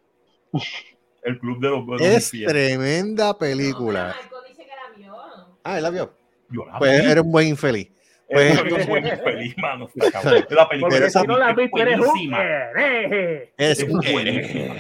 El club de los buenos Es infieles. tremenda No, película. Marco dice que la vio. Ah, él la vio. Yo la Pues vi. era un buen infeliz. Es pues- un buen infeliz, mano. La película si no la has visto, eres un hereje. Es Es un buenísima.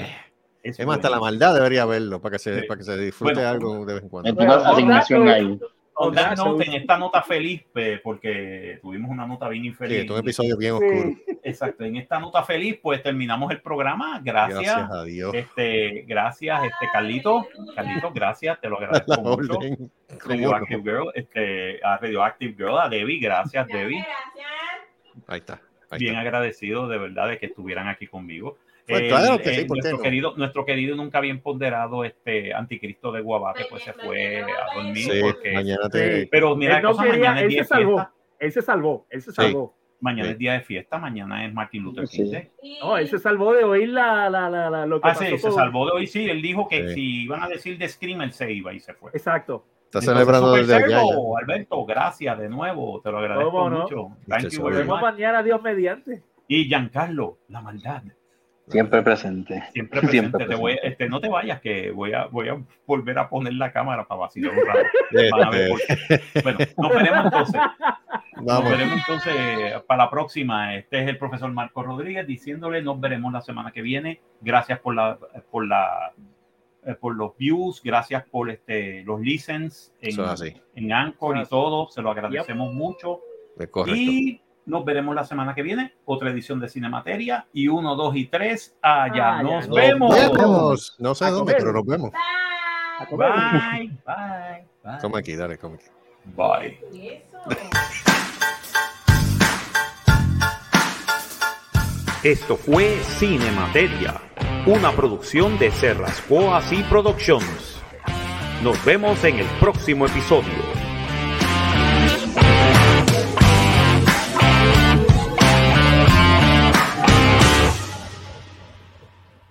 Es Es más, hasta la maldad debería verlo para que se, Sí. para que se disfrute Bueno. algo de vez en cuando. Asignación ahí. On that Exacto. note, en esta nota feliz, pues, porque tuvimos una nota bien Sí, infeliz. es un episodio bien oscuro. Sí. Exacto. En esta nota feliz, pues terminamos el programa. Gracias. Gracias a Dios. Este, gracias, este Carlito. Carlito, gracias, te lo La agradezco mucho. orden. ¿Cómo Radioactive? Girl, este, a Radioactive Girl, a Debbie, gracias, Gracias, Debbie. gracias. Ahí está. Ahí Bien está. agradecido de verdad de que estuvieran aquí conmigo. Pues El- claro que sí, ¿por qué nuestro, no? querido, nuestro querido nunca bien ponderado este anticristo de Guabate pues se fue a dormir Sí, porque mañana te. Sí. pero mira Él no cosa, quería, mañana es él día se de salvó. fiesta Él se salvó. Él se salvó. mañana Sí. es día de fiesta mañana es Martin Luther. King Day. No, él se salvó de oír la, la, la, la- lo que ah pasó sí se salvó de hoy sí él dijo que Sí. si iban a decir de Scream él se iba y se fue Exacto. Está Entonces, celebrando desde allá. Alberto gracias de nuevo te lo agradezco ¿Cómo no? mucho Thank Muchas you mañana, Dios mediante. y Giancarlo la maldad Siempre presente. Siempre presente. Siempre Te voy, presente. este, no te vayas, que voy a, voy a volver a poner la cámara para vacilar un rato. Este, Van a ver por qué. Bueno, nos veremos entonces. Nos Vamos. veremos entonces para la próxima. Este es el profesor Marco Rodríguez diciéndole, nos veremos la semana que viene. Gracias por la, por la, eh, por los views, gracias por este, los listens en, en Anchor y todo. Se lo agradecemos mucho. Es correcto. Y nos veremos la semana que viene. Otra edición de Cinemateria. Y uno, dos y tres. Allá Ah, nos vemos. Nos vemos. No sé A dónde, comer. pero nos vemos. Bye. Bye, bye, bye. Come aquí, dale, come aquí. Bye. Eso. Esto fue Cinemateria, una producción de Serrascoa y Productions. Nos vemos en el próximo episodio.